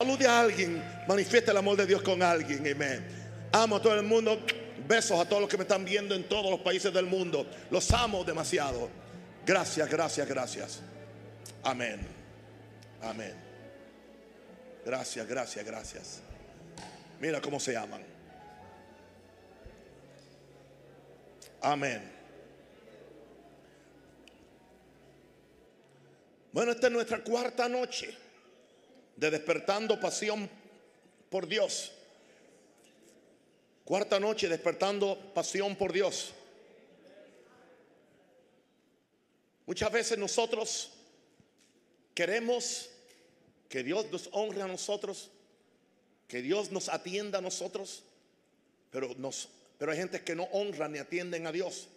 Salude a alguien, manifiesta el amor de Dios con alguien, amén. Amo a todo el mundo, besos a todos los que me están viendo en todos los países del mundo. Los amo demasiado. Gracias, gracias, gracias. Amén. Amén. Gracias, gracias, gracias. Mira cómo se aman. Amén. Bueno, esta es nuestra cuarta noche de despertando pasión por Dios. Cuarta noche despertando pasión por Dios. Muchas veces nosotros queremos que Dios nos honre a nosotros, que Dios nos atienda a nosotros, pero, nos, pero hay gente que no honran ni atienden a Dios,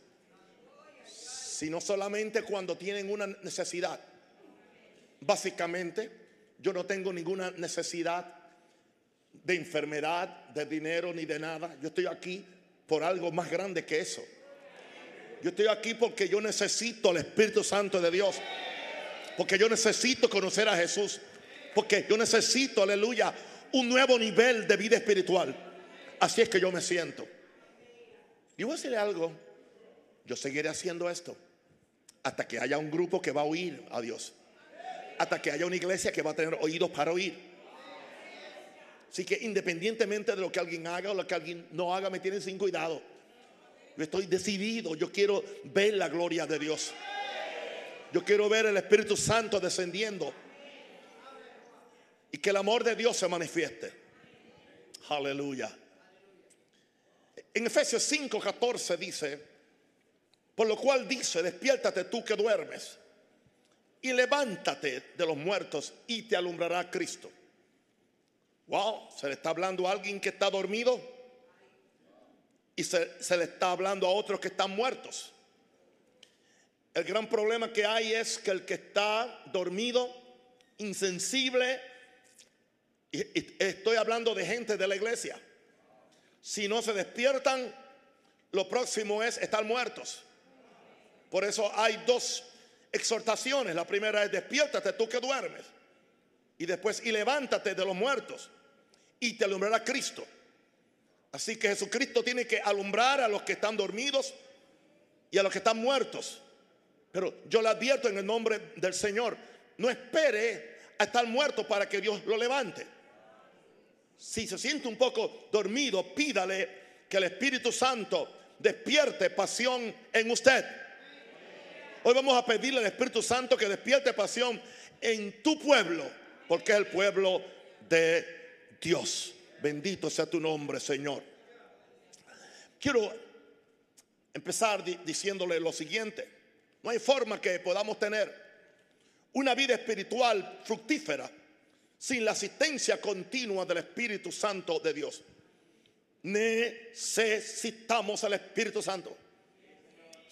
sino solamente cuando tienen una necesidad. Básicamente, yo no tengo ninguna necesidad de enfermedad, de dinero ni de nada. Yo estoy aquí por algo más grande que eso. Yo estoy aquí porque yo necesito el Espíritu Santo de Dios. Porque yo necesito conocer a Jesús. Porque yo necesito, aleluya, un nuevo nivel de vida espiritual. Así es que yo me siento. Y voy a decirle algo. Yo seguiré haciendo esto hasta que haya un grupo que va a oír a Dios hasta que haya una iglesia que va a tener oídos para oír. Así que independientemente de lo que alguien haga o lo que alguien no haga, me tienen sin cuidado. Yo estoy decidido, yo quiero ver la gloria de Dios. Yo quiero ver el Espíritu Santo descendiendo. Y que el amor de Dios se manifieste. Aleluya. En Efesios 5:14 dice, por lo cual dice, despiértate tú que duermes y levántate de los muertos y te alumbrará Cristo. Wow, se le está hablando a alguien que está dormido y se, le está hablando a otros que están muertos. El gran problema que hay es que el que está dormido, insensible, estoy hablando de gente de la iglesia, si no se despiertan, lo próximo es estar muertos. Por eso hay dos exhortaciones. La primera es despiértate tú que duermes. Y después, y levántate de los muertos. Y te alumbrará Cristo. Así que Jesucristo tiene que alumbrar a los que están dormidos y a los que están muertos. Pero yo le advierto en el nombre del Señor, no espere a estar muerto para que Dios lo levante. Si se siente un poco dormido, pídale que el Espíritu Santo despierte pasión en usted. Hoy vamos a pedirle al Espíritu Santo que despierte pasión en tu pueblo, porque es el pueblo de Dios. Bendito sea tu nombre, Señor. Quiero empezar diciéndole lo siguiente. No hay forma que podamos tener una vida espiritual fructífera sin la asistencia continua del Espíritu Santo de Dios. Necesitamos al Espíritu Santo.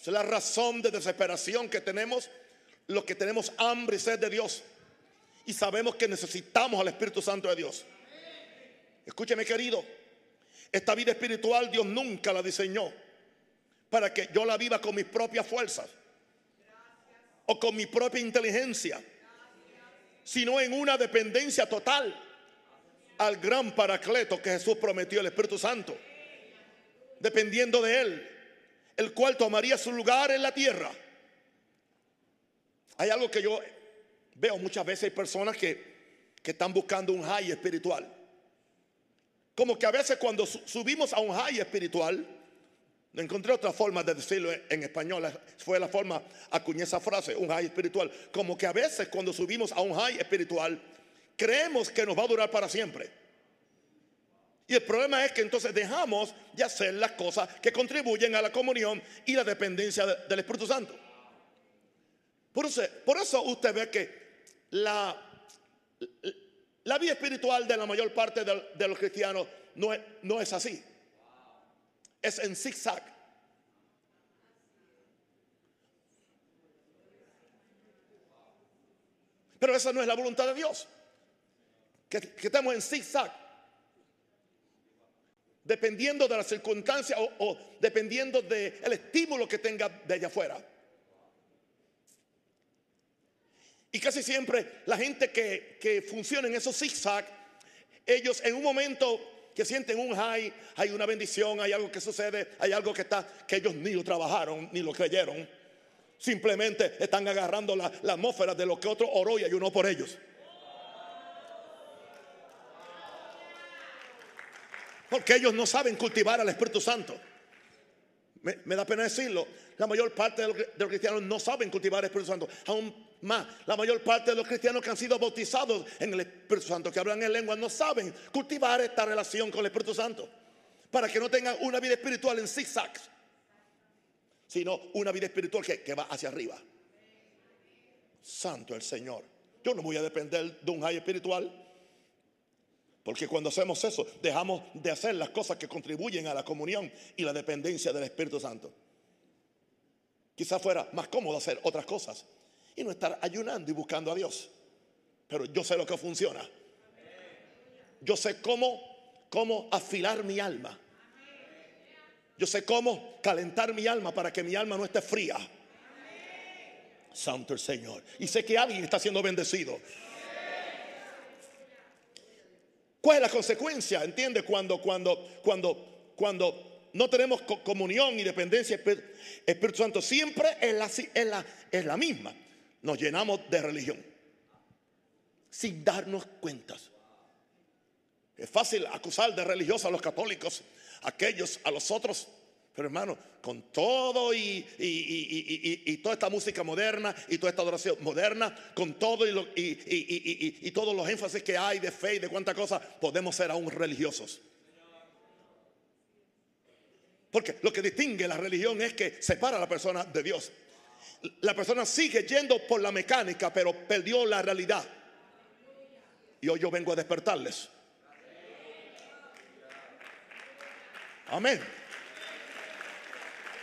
Es la razón de desesperación que tenemos los que tenemos hambre y sed de Dios. Y sabemos que necesitamos al Espíritu Santo de Dios. Escúcheme querido, esta vida espiritual Dios nunca la diseñó para que yo la viva con mis propias fuerzas o con mi propia inteligencia, sino en una dependencia total al gran paracleto que Jesús prometió, el Espíritu Santo, dependiendo de Él el cual tomaría su lugar en la tierra. Hay algo que yo veo muchas veces, hay personas que, están buscando un high espiritual. Como que a veces cuando subimos a un high espiritual, no encontré otra forma de decirlo en español, fue la forma, acuñé esa frase, un high espiritual. Como que a veces cuando subimos a un high espiritual, creemos que nos va a durar para siempre. Y el problema es que entonces dejamos de hacer las cosas que contribuyen a la comunión y la dependencia del Espíritu Santo. Por eso, usted ve que la, la vida espiritual de la mayor parte de, los cristianos no es, no es así. Es en zigzag. Pero esa no es la voluntad de Dios. Que, que estemos en zigzag dependiendo de la circunstancia o, dependiendo del estímulo que tenga de allá afuera. Y casi siempre la gente que, que funciona en esos zigzag ellos en un momento que sienten un high, hay una bendición, hay algo que sucede, hay algo que está, que ellos ni lo trabajaron, ni lo creyeron. Simplemente están agarrando la, la atmósfera de lo que otro oró y ayunó por ellos. Porque ellos no saben cultivar al Espíritu Santo. Me, da pena decirlo. La mayor parte de los, cristianos no saben cultivar el Espíritu Santo. Aún más, la mayor parte de los cristianos que han sido bautizados en el Espíritu Santo, que hablan en lengua, no saben cultivar esta relación con el Espíritu Santo. Para que no tengan una vida espiritual en zigzags, sino una vida espiritual que, que va hacia arriba. Santo el Señor. Yo no voy a depender de un high espiritual. Porque cuando hacemos eso, dejamos de hacer las cosas que contribuyen a la comunión y la dependencia del Espíritu Santo. Quizás fuera más cómodo hacer otras cosas y no estar ayunando y buscando a Dios. Pero yo sé lo que funciona. Yo sé cómo, cómo afilar mi alma. Yo sé cómo calentar mi alma para que mi alma no esté fría. Santo el Señor. Y sé que alguien está siendo bendecido. ¿Cuál es la consecuencia? ¿Entiende? Cuando, cuando, cuando, cuando no tenemos comunión y dependencia Espíritu Santo, siempre es la, es, la, es la misma. Nos llenamos de religión sin darnos cuentas. Es fácil acusar de religiosos a los católicos, aquellos a los otros pero hermano, con todo y, y, toda esta música moderna y toda esta adoración moderna, con todo y, todos los énfasis que hay de fe y de cuánta cosa, podemos ser aún religiosos. Porque lo que distingue la religión es que separa a la persona de Dios. La persona sigue yendo por la mecánica, pero perdió la realidad. Y hoy yo vengo a despertarles. Amén.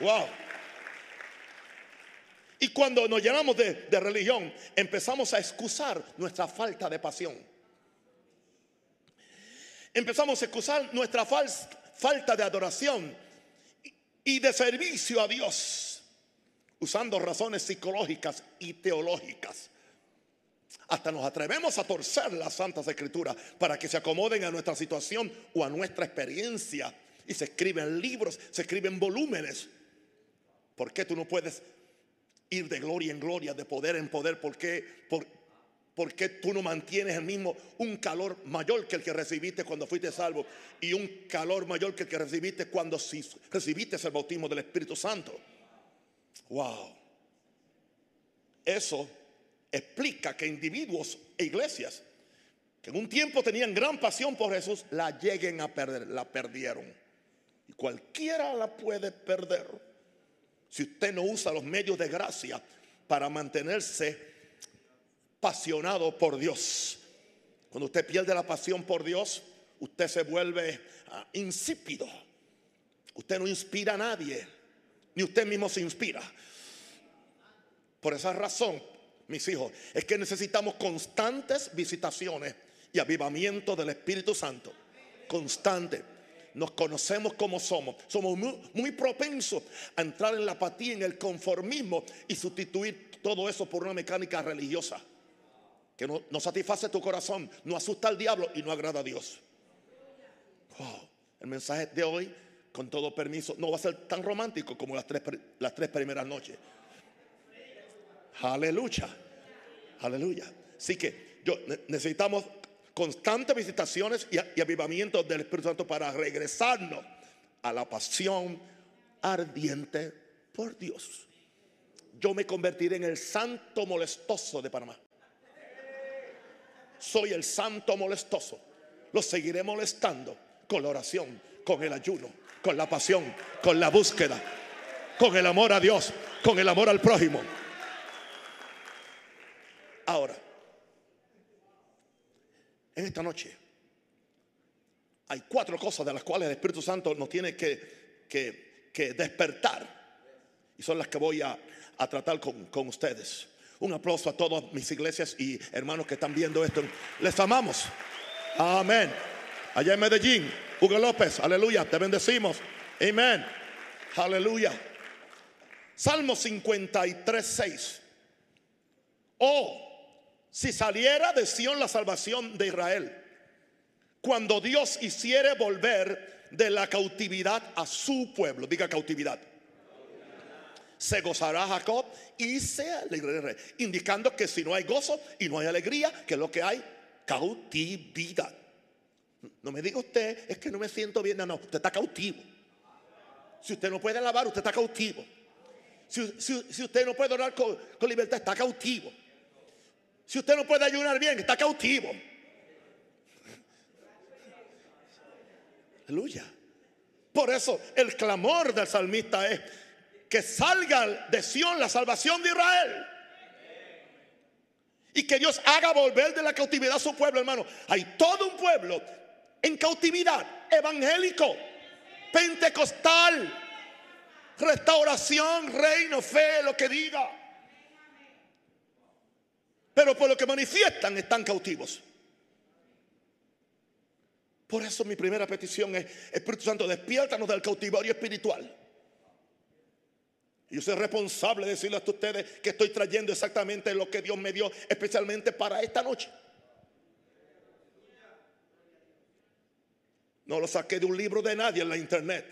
Wow. Y cuando nos llenamos de, religión, empezamos a excusar nuestra falta de pasión. Empezamos a excusar nuestra falta de adoración y de servicio a Dios, usando razones psicológicas y teológicas. Hasta nos atrevemos a torcer las santas escrituras para que se acomoden a nuestra situación o a nuestra experiencia. Y se escriben libros, se escriben volúmenes ¿Por qué tú no puedes ir de gloria en gloria, de poder en poder? ¿Por qué, por, qué tú no mantienes el mismo, un calor mayor que el que recibiste cuando fuiste salvo y un calor mayor que el que recibiste cuando recibiste el bautismo del Espíritu Santo? Wow. Eso explica que individuos e iglesias que en un tiempo tenían gran pasión por Jesús, la lleguen a perder, la perdieron. Y cualquiera la puede perder si usted no usa los medios de gracia para mantenerse apasionado por Dios. Cuando usted pierde la pasión por Dios, usted se vuelve ah, insípido. Usted no inspira a nadie, ni usted mismo se inspira. Por esa razón, mis hijos, es que necesitamos constantes visitaciones y avivamiento del Espíritu Santo. Constante nos conocemos como somos. Somos muy, propensos a entrar en la apatía, en el conformismo y sustituir todo eso por una mecánica religiosa que no, satisface tu corazón, no asusta al diablo y no agrada a Dios. El mensaje de hoy, con todo permiso, no va a ser tan romántico como las tres, las tres primeras noches. Aleluya. Aleluya. Así que yo necesitamos constantes visitaciones y, y avivamiento del Espíritu Santo para regresarnos a la pasión ardiente por Dios. Yo me convertiré en el santo molestoso de Panamá. Soy el santo molestoso. Lo seguiré molestando con la oración, con el ayuno, con la pasión, con la búsqueda, con el amor a Dios, con el amor al prójimo. Ahora, en esta noche hay cuatro cosas de las cuales el Espíritu Santo nos tiene que, que, despertar. Y son las que voy a, tratar con, con ustedes. Un aplauso a todas mis iglesias y hermanos que están viendo esto. Les amamos. Amén. Allá en Medellín, Hugo López, aleluya, te bendecimos. Amén. Aleluya. Salmo 53, 6. Oh, si saliera de Sión la salvación de Israel, cuando Dios hiciere volver de la cautividad a su pueblo. Diga cautividad. Se gozará Jacob y se alegrará. Indicando que si no hay gozo y no hay alegría, que es lo que hay, cautividad. No me diga usted, es que no me siento bien. No, no, usted está cautivo. Si usted no puede alabar, usted está cautivo. Si, usted no puede orar con, con libertad, está cautivo. Si usted no puede ayunar bien, está cautivo. Aleluya. Por eso el clamor del salmista es que salga de Sión la salvación de Israel. Y que Dios haga volver de la cautividad a su pueblo, hermano. Hay todo un pueblo en cautividad, evangélico, pentecostal, restauración, reino, fe, lo que diga. Pero por lo que manifiestan están cautivos. Por eso mi primera petición es, Espíritu Santo, despiértanos del cautiverio espiritual. Yo soy responsable de decirles a ustedes que estoy trayendo exactamente lo que Dios me dio especialmente para esta noche. No lo saqué de un libro de nadie en la internet.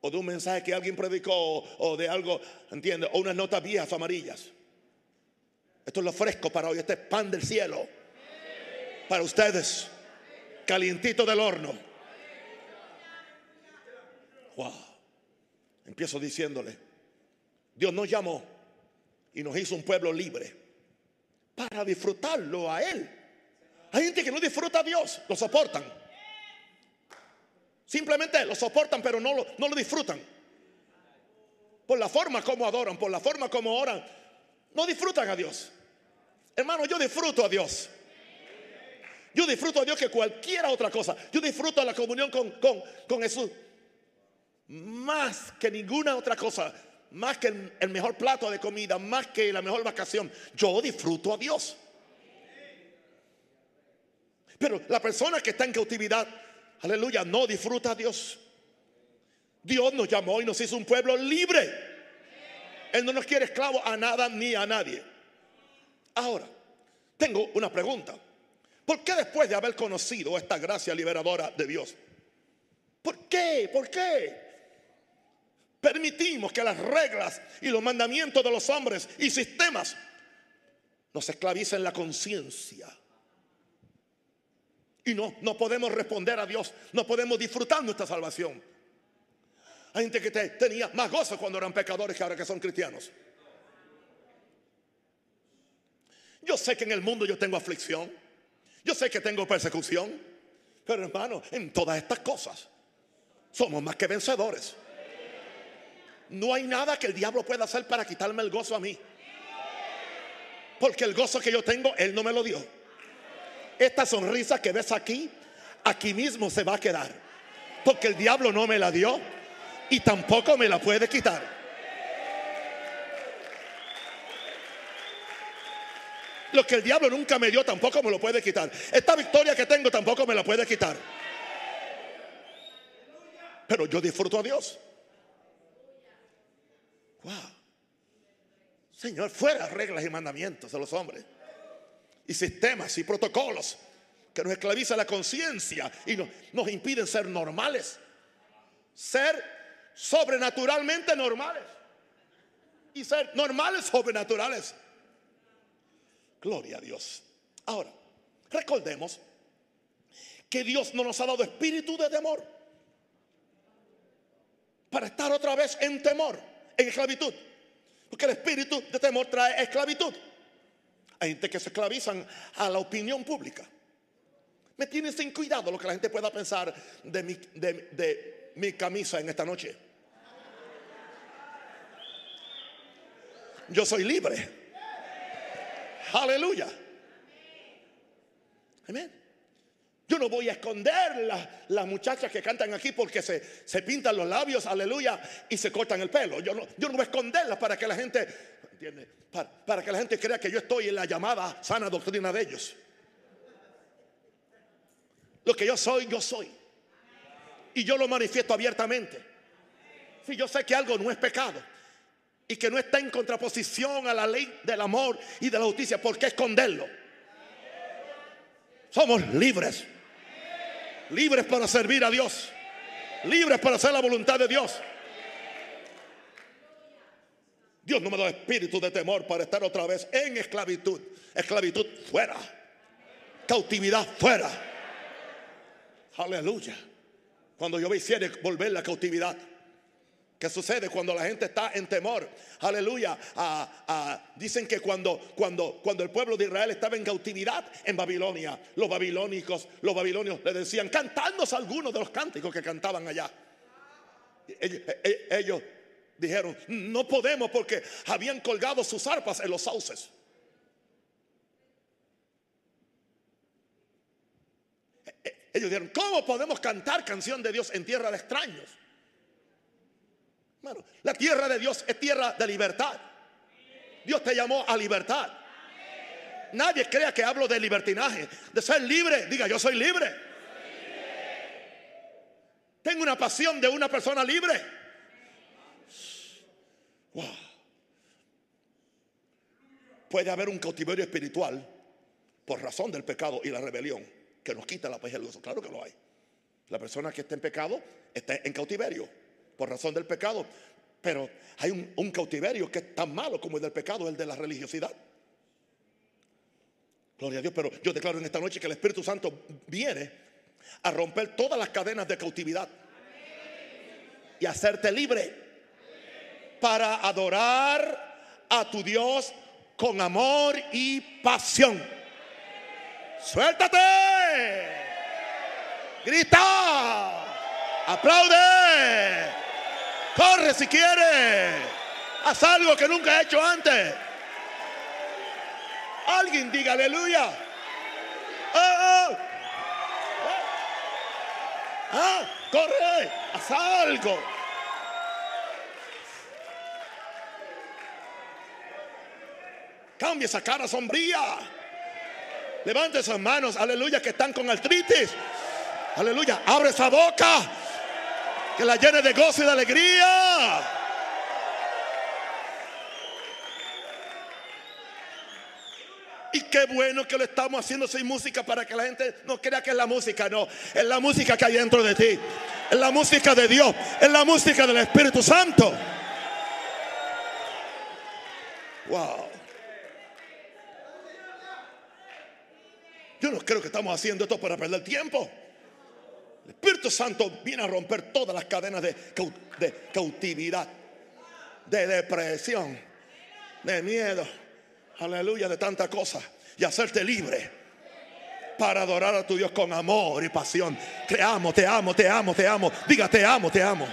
O de un mensaje que alguien predicó. O, de algo, ¿entiendes? O unas notas viejas amarillas. Esto es lo fresco para hoy. Este es pan del cielo. Para ustedes calientito del horno. Wow. Empiezo diciéndole, Dios nos llamó y nos hizo un pueblo libre para disfrutarlo a Él. Hay gente que no disfruta a Dios, lo soportan. Simplemente lo soportan, pero no lo, no lo disfrutan. Por la forma como adoran, por la forma como oran, no disfrutan a Dios. Hermano, yo disfruto a Dios. Yo disfruto a Dios que cualquier otra cosa. Yo disfruto la comunión con, con, Jesús. Más que ninguna otra cosa. Más que el, el mejor plato de comida. Más que la mejor vacación. Yo disfruto a Dios. Pero la persona que está en cautividad, aleluya, no disfruta a Dios. Dios nos llamó y nos hizo un pueblo libre. Él no nos quiere esclavos a nada ni a nadie. Ahora, tengo una pregunta. ¿Por qué después de haber conocido esta gracia liberadora de Dios? ¿Por qué? ¿Por qué? Permitimos que las reglas y los mandamientos de los hombres y sistemas nos esclavicen la conciencia. Y no, no podemos responder a Dios, no podemos disfrutar nuestra salvación. Hay gente que tenía más gozo cuando eran pecadores que ahora que son cristianos. Yo sé que en el mundo yo tengo aflicción. Yo sé que tengo persecución, pero hermano, en todas estas cosas somos más que vencedores. No hay nada que el diablo pueda hacer para quitarme el gozo a mí. Porque el gozo que yo tengo, Él no me lo dio. Esta sonrisa que ves aquí, aquí mismo se va a quedar. Porque el diablo no me la dio y tampoco me la puede quitar. Lo que el diablo nunca me dio tampoco me lo puede quitar. Esta victoria que tengo tampoco me la puede quitar. Pero yo disfruto a Dios. Wow. Señor, fuera reglas y mandamientos de los hombres. Y sistemas y protocolos que nos esclavizan la conciencia y nos impiden ser normales. Ser sobrenaturalmente normales. Y ser normales sobrenaturales. Gloria a Dios. Ahora, recordemos que Dios no nos ha dado espíritu de temor para estar otra vez en temor, en esclavitud. Porque el espíritu de temor trae esclavitud. Hay gente que se esclavizan a la opinión pública. Me tiene sin cuidado lo que la gente pueda pensar de mi, de mi camisa en esta noche. Yo soy libre. Aleluya. Amén. Yo no voy a esconder las, muchachas que cantan aquí porque se, se, pintan los labios, aleluya, y se cortan el pelo. Yo no, yo no voy a esconderlas para que la gente, ¿entiende? Para, para que la gente crea que yo estoy en la llamada sana doctrina de ellos. Lo que yo soy, yo soy. Y yo lo manifiesto abiertamente. Si yo sé que algo no es pecado, y que no está en contraposición a la ley del amor y de la justicia, ¿por qué esconderlo? Somos libres. Libres para servir a Dios. Libres para hacer la voluntad de Dios. Dios no me da espíritu de temor para estar otra vez en esclavitud. Esclavitud fuera. Cautividad fuera. Aleluya. Cuando yo hiciera volver la cautividad. ¿Qué sucede cuando la gente está en temor? Aleluya. Ah, ah, dicen que cuando, cuando, cuando el pueblo de Israel estaba en cautividad en Babilonia, los babilónicos, los babilonios le decían, cantadnos algunos de los cánticos que cantaban allá. Ellos, ellos dijeron, no podemos porque habían colgado sus arpas en los sauces. Ellos dijeron, ¿cómo podemos cantar canción de Dios en tierra de extraños? La tierra de Dios es tierra de libertad. Dios te llamó a libertad. Nadie crea que hablo de libertinaje, de ser libre. Diga, yo soy libre. Tengo una pasión de una persona libre. Puede haber un cautiverio espiritual por razón del pecado y la rebelión que nos quita la paz y el gozo. Claro que lo hay. La persona que está en pecado está en cautiverio por razón del pecado. Pero hay un, cautiverio que es tan malo como el del pecado, el de la religiosidad. Gloria a Dios, pero yo declaro en esta noche que el Espíritu Santo viene a romper todas las cadenas de cautividad y hacerte libre para adorar a tu Dios con amor y pasión. Suéltate, grita, aplaude. Corre si quieres. Haz algo que nunca he hecho antes. Alguien diga aleluya. Oh, oh. Ah, corre, haz algo. Cambia esa cara sombría. Levante esas manos, aleluya, que están con artritis. Aleluya, abre esa boca que la llene de gozo y de alegría. Y qué bueno que lo estamos haciendo sin música para que la gente no crea que es la música, no, es la música que hay dentro de ti, es la música de Dios, es la música del Espíritu Santo. Wow. Yo no creo que estamos haciendo esto para perder tiempo. El Espíritu Santo viene a romper todas las cadenas de, cautividad, de depresión, de miedo, aleluya, de tanta cosa y hacerte libre para adorar a tu Dios con amor y pasión. Te amo, te amo, te amo, te amo. Diga, te amo, te amo.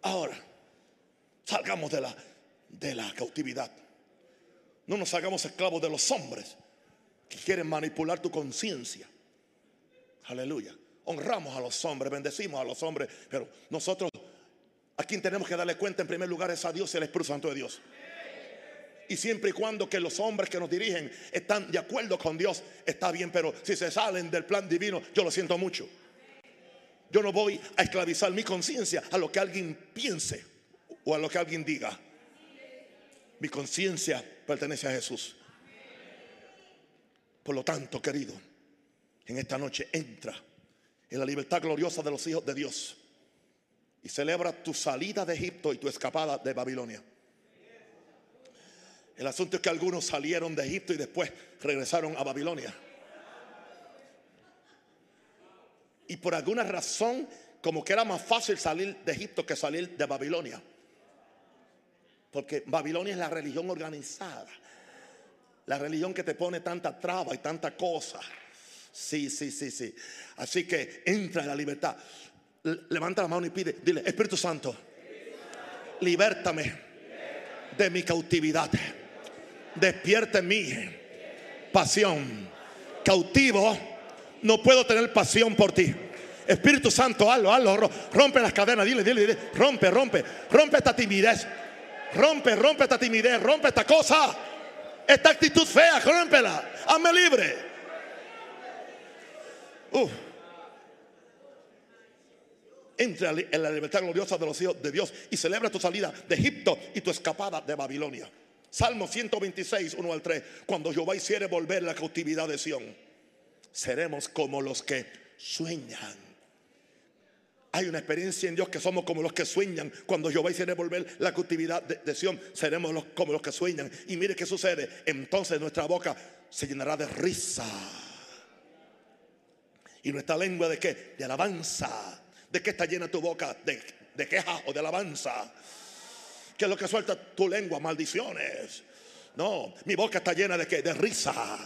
Ahora, salgamos de la, de la cautividad. No nos hagamos esclavos de los hombres que quieren manipular tu conciencia. Aleluya. Honramos a los hombres, bendecimos a los hombres, pero nosotros a quien tenemos que darle cuenta en primer lugar es a Dios y al Espíritu Santo de Dios. Y siempre y cuando que los hombres que nos dirigen están de acuerdo con Dios, está bien, pero si se salen del plan divino, yo lo siento mucho. Yo no voy a esclavizar mi conciencia a lo que alguien piense o a lo que alguien diga. Mi conciencia pertenece a Jesús. Por lo tanto, querido, en esta noche entra en la libertad gloriosa de los hijos de Dios y celebra tu salida de Egipto y tu escapada de Babilonia. El asunto es que algunos salieron de Egipto y después regresaron a Babilonia. Y por alguna razón, como que era más fácil salir de Egipto que salir de Babilonia. Porque Babilonia es la religión organizada. La religión que te pone tanta traba y tanta cosa. Sí, sí, sí, sí. Así que entra en la libertad. Levanta la mano y pide, dile, Espíritu Santo, libértame de mi cautividad. Despierte en mí pasión. Cautivo, no puedo tener pasión por ti. Espíritu Santo, hazlo, hazlo, rompe las cadenas, dile, dile, dile, rompe, rompe, rompe esta timidez, rompe, rompe esta timidez, rompe esta cosa. Esta actitud fea, rómpela. Hazme libre. Entra en la libertad gloriosa de los hijos de Dios y celebra tu salida de Egipto y tu escapada de Babilonia. Salmo 126, 1 al 3. Cuando Jehová hiciere volver la cautividad de Sión, seremos como los que sueñan. Hay una experiencia en Dios que somos como los que sueñan. Cuando Jehová hiciere volver la cautividad de, Sión, seremos como los que sueñan. Y mire qué sucede. Entonces nuestra boca se llenará de risa. ¿Y nuestra lengua de qué? De alabanza. ¿De qué está llena tu boca? De, de queja o de alabanza. ¿Qué es lo que suelta tu lengua? Maldiciones. No, mi boca está llena de qué? De risa.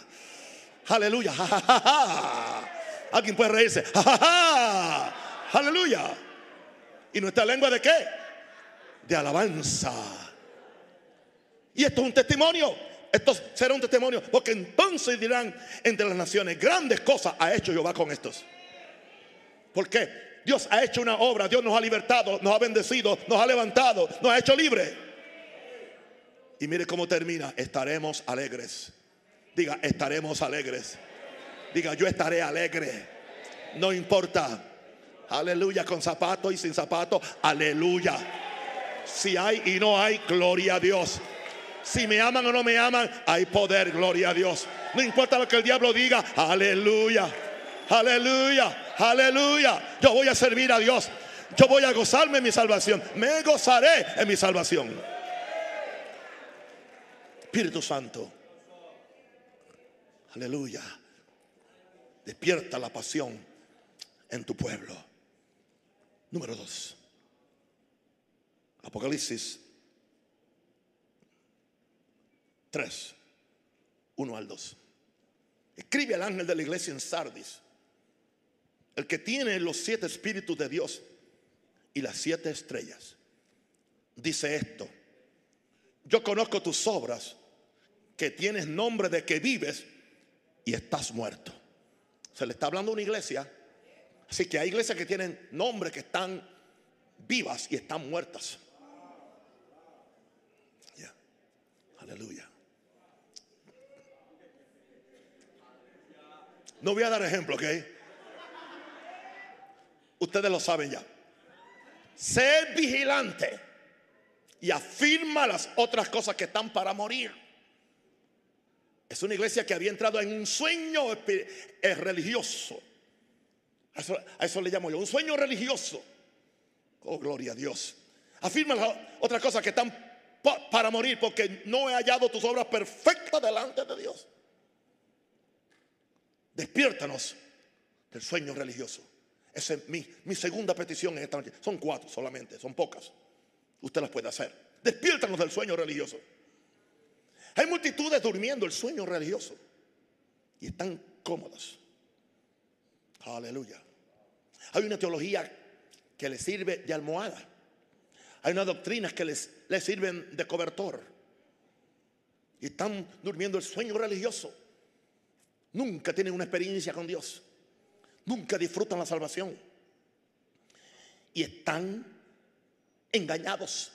Aleluya. Alguien puede reírse. Aleluya. ¿Y nuestra lengua de qué? De alabanza. Y esto es un testimonio. Esto será un testimonio. Porque entonces dirán entre las naciones, grandes cosas ha hecho Jehová con estos. ¿Por qué? Dios ha hecho una obra, Dios nos ha libertado, nos ha bendecido, nos ha levantado, nos ha hecho libre. Y mire cómo termina, estaremos alegres. Diga, estaremos alegres. Diga, yo estaré alegre. No importa. Aleluya, con zapato y sin zapato. Aleluya. Si hay y no hay, gloria a Dios. Si me aman o no me aman, hay poder, gloria a Dios. No importa lo que el diablo diga, aleluya. Aleluya, aleluya. Yo voy a servir a Dios. Yo voy a gozarme en mi salvación. Me gozaré en mi salvación. Espíritu Santo. Aleluya. Despierta la pasión en tu pueblo. Número dos. Apocalipsis 3, 1 al 2. Escribe al ángel de la iglesia en Sardis el que tiene los siete espíritus de Dios y las siete estrellas, dice esto, yo conozco tus obras, que tienes nombre de que vives y estás muerto. Se le está hablando a una iglesia, así que hay iglesias que tienen nombres que están vivas y están muertas. Aleluya. No voy a dar ejemplo, ¿ok? Ustedes lo saben ya. Sé vigilante y afirma las otras cosas que están para morir. Es una iglesia que había entrado en un sueño eh, religioso. A eso, le llamo yo, un sueño religioso. Oh, gloria a Dios. Afirma las otras cosas que están para morir porque no he hallado tus obras perfectas delante de Dios. Despiértanos del sueño religioso. Esa es mi, mi segunda petición en esta noche. Son cuatro solamente, son pocas. Usted las puede hacer. Despiértanos del sueño religioso. Hay multitudes durmiendo el sueño religioso y están cómodas. Aleluya. Hay una teología que les sirve de almohada. Hay unas doctrinas que les, les sirven de cobertor. Y están durmiendo el sueño religioso. Nunca tienen una experiencia con Dios nunca disfrutan la salvación y están engañados.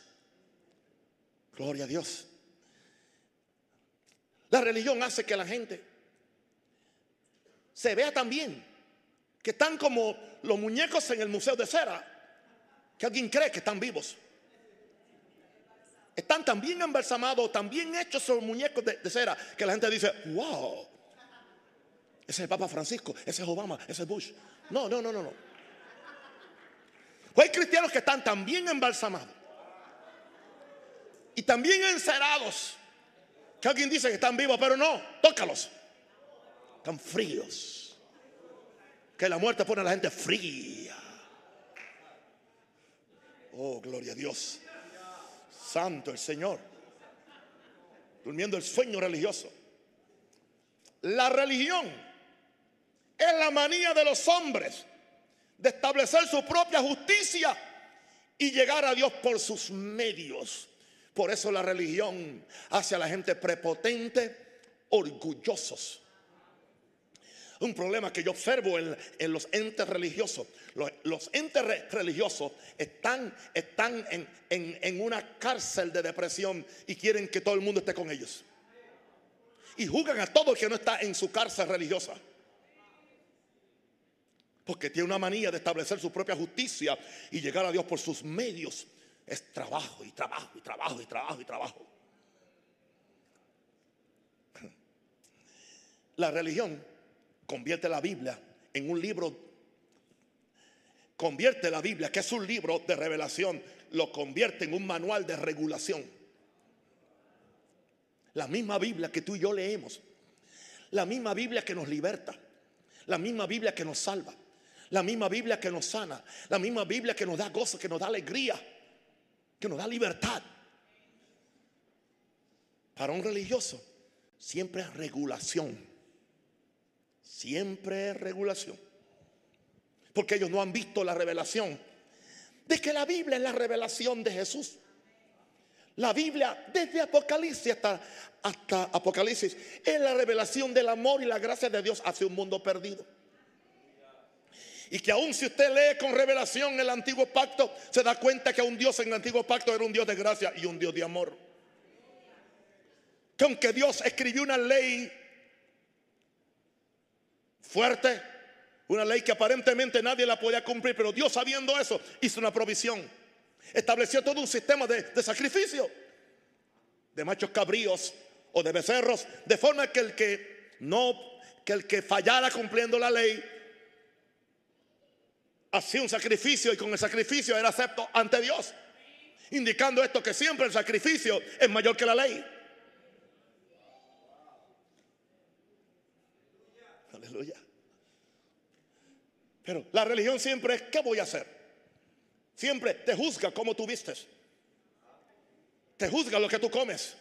Gloria a Dios. La religión hace que la gente se vea también que están como los muñecos en el museo de cera, que alguien cree que están vivos. Están tan bien embalsamados, tan bien hechos esos muñecos de, cera, que la gente dice, wow, ese es el Papa Francisco, ese es Obama, ese es Bush. No, no, no, no, no. Hay cristianos que están también embalsamados y también encerados. Que alguien dice que están vivos, pero no, tócalos. Están fríos. Que la muerte pone a la gente fría. Oh, gloria a Dios. Santo el Señor. Durmiendo el sueño religioso. La religión es la manía de los hombres de establecer su propia justicia y llegar a Dios por sus medios. Por eso la religión hace a la gente prepotente, orgullosos un problema que yo observo en, los entes religiosos. Los, entes religiosos están, en, en una cárcel de depresión y quieren que todo el mundo esté con ellos. Y juzgan a todo el que no está en su cárcel religiosa. Porque tiene una manía de establecer su propia justicia y llegar a Dios por sus medios. Es trabajo y trabajo y trabajo y trabajo y trabajo. La religión convierte la Biblia en un libro, convierte la Biblia, que es un libro de revelación, lo convierte en un manual de regulación. La misma Biblia que tú y yo leemos, la misma Biblia que nos liberta, la misma Biblia que nos salva, la misma Biblia que nos sana, la misma Biblia que nos da gozo, que nos da alegría, que nos da libertad. Para un religioso siempre es regulación. Siempre es regulación. Porque ellos no han visto la revelación de que la Biblia es la revelación de Jesús. La Biblia, desde Apocalipsis hasta, hasta Apocalipsis, es la revelación del amor y la gracia de Dios hacia un mundo perdido. Y que aun si usted lee con revelación el antiguo pacto, se da cuenta que un Dios en el antiguo pacto era un Dios de gracia y un Dios de amor. Que aunque Dios escribió una ley fuerte, una ley que aparentemente nadie la podía cumplir, pero Dios sabiendo eso hizo una provisión. Estableció todo un sistema de, sacrificio, de machos cabríos o de becerros, de forma que el que no, que el que fallara cumpliendo la ley, hacía un sacrificio y con el sacrificio era acepto ante Dios. Indicando esto que siempre el sacrificio es mayor que la ley. Pero la religión siempre es, ¿qué voy a hacer? Siempre te juzga como tú vistes. Te juzga lo que tú comes.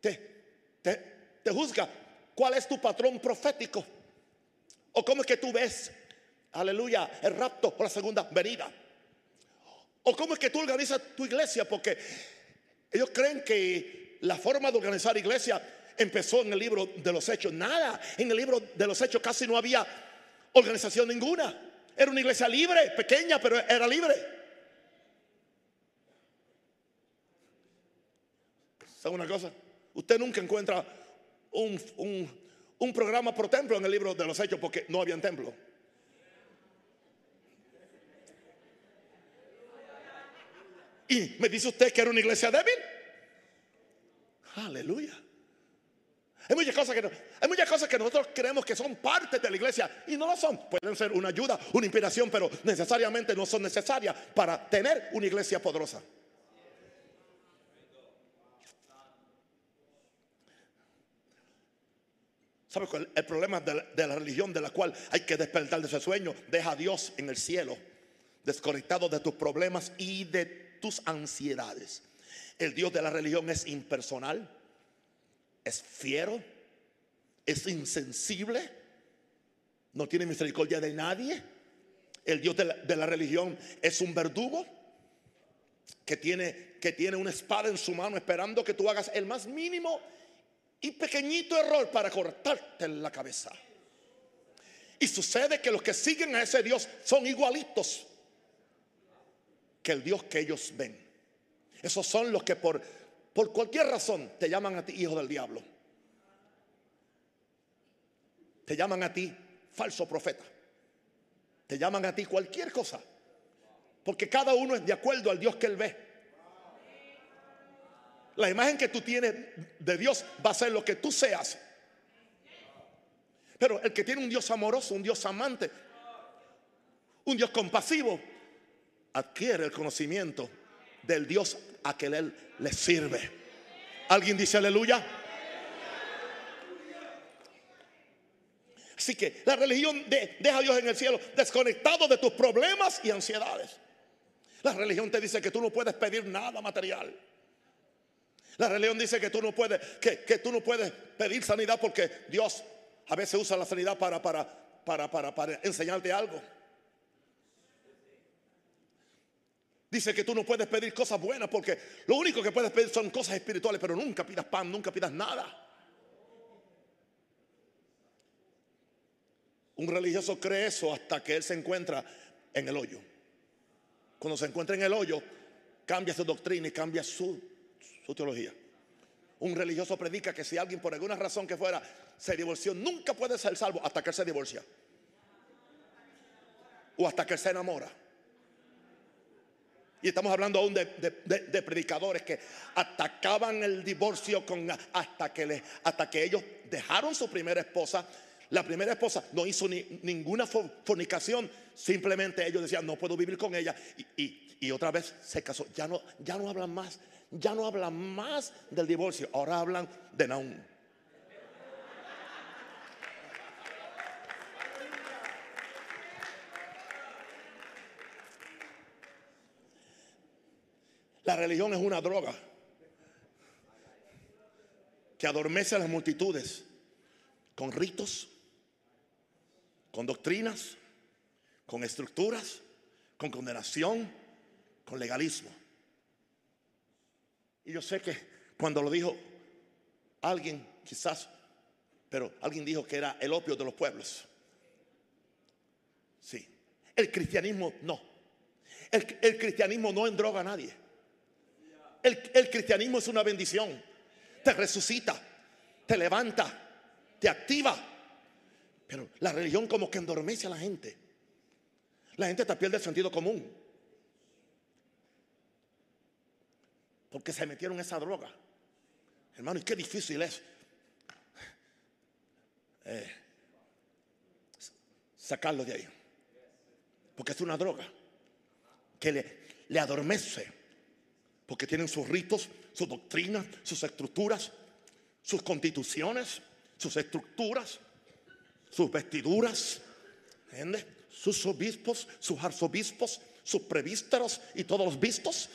Te, te, te juzga cuál es tu patrón profético. O cómo es que tú ves, aleluya, el rapto o la segunda venida. O cómo es que tú organizas tu iglesia. Porque ellos creen que la forma de organizar iglesia empezó en el libro de los hechos. Nada, en el libro de los hechos casi no había organización ninguna. Era una iglesia libre, pequeña, pero era libre. ¿Sabe una cosa? Usted nunca encuentra un, un programa por templo en el libro de los hechos porque no había templo. Y me dice usted que era una iglesia débil. Aleluya. Hay muchas cosas que, nosotros creemos que son parte de la iglesia y no lo son. Pueden ser una ayuda, una inspiración, pero necesariamente no son necesarias para tener una iglesia poderosa. ¿Sabes cuál? El problema de la, de la, religión de la cual hay que despertar de ese sueño. Deja a Dios en el cielo, desconectado de tus problemas y de tus ansiedades. El Dios de la religión es impersonal es fiero, es insensible, no tiene misericordia de nadie. El Dios de la, religión es un verdugo que tiene, que tiene una espada en su mano esperando que tú hagas el más mínimo y pequeñito error para cortarte la cabeza. Y sucede que los que siguen a ese Dios son igualitos que el Dios que ellos ven. Esos son los que por por cualquier razón te llaman a ti hijo del diablo. Te llaman a ti falso profeta. Te llaman a ti cualquier cosa. Porque cada uno es de acuerdo al Dios que él ve. La imagen que tú tienes de Dios va a ser lo que tú seas. Pero el que tiene un Dios amoroso, un Dios amante, un Dios compasivo, adquiere el conocimiento del Dios a que Él le sirve. ¿Alguien dice aleluya? Así que la religión deja a Dios en el cielo desconectado de tus problemas y ansiedades. La religión te dice que tú no puedes pedir nada material. La religión dice que tú no puedes, que, tú no puedes pedir sanidad porque Dios a veces usa la sanidad para, para, para, para, para enseñarte algo. Dice que tú no puedes pedir cosas buenas porque lo único que puedes pedir son cosas espirituales, pero nunca pidas pan, nunca pidas nada. Un religioso cree eso hasta que él se encuentra en el hoyo. Cuando se encuentra en el hoyo, cambia su doctrina y cambia su, su teología. Un religioso predica que si alguien por alguna razón que fuera se divorció, nunca puede ser salvo hasta que él se divorcia. O hasta que él se enamora Y estamos hablando aún de, predicadores que atacaban el divorcio con, hasta, que le, hasta que ellos dejaron su primera esposa. La primera esposa no hizo ni, ninguna fornicación, simplemente ellos decían, no puedo vivir con ella. Y, y, otra vez se casó. Ya no, ya no hablan más, ya no hablan más del divorcio, ahora hablan de Naum. La religión es una droga que adormece a las multitudes con ritos, con doctrinas, con estructuras, con condenación, con legalismo. Y yo sé que cuando lo dijo alguien, quizás, pero alguien dijo que era el opio de los pueblos. Sí, el cristianismo no. El, cristianismo no endroga a nadie. El, cristianismo es una bendición. Te resucita, te levanta, te activa. Pero la religión como que endormece a la gente. La gente te pierde el sentido común. Porque se metieron esa droga. Hermano, y qué difícil es eh, sacarlo de ahí. Porque es una droga que le adormece porque tienen sus ritos, sus doctrinas, sus estructuras, sus constituciones, sus estructuras, sus vestiduras, ¿entiendes? sus obispos, sus arzobispos, sus prevísteros y todos los vistos.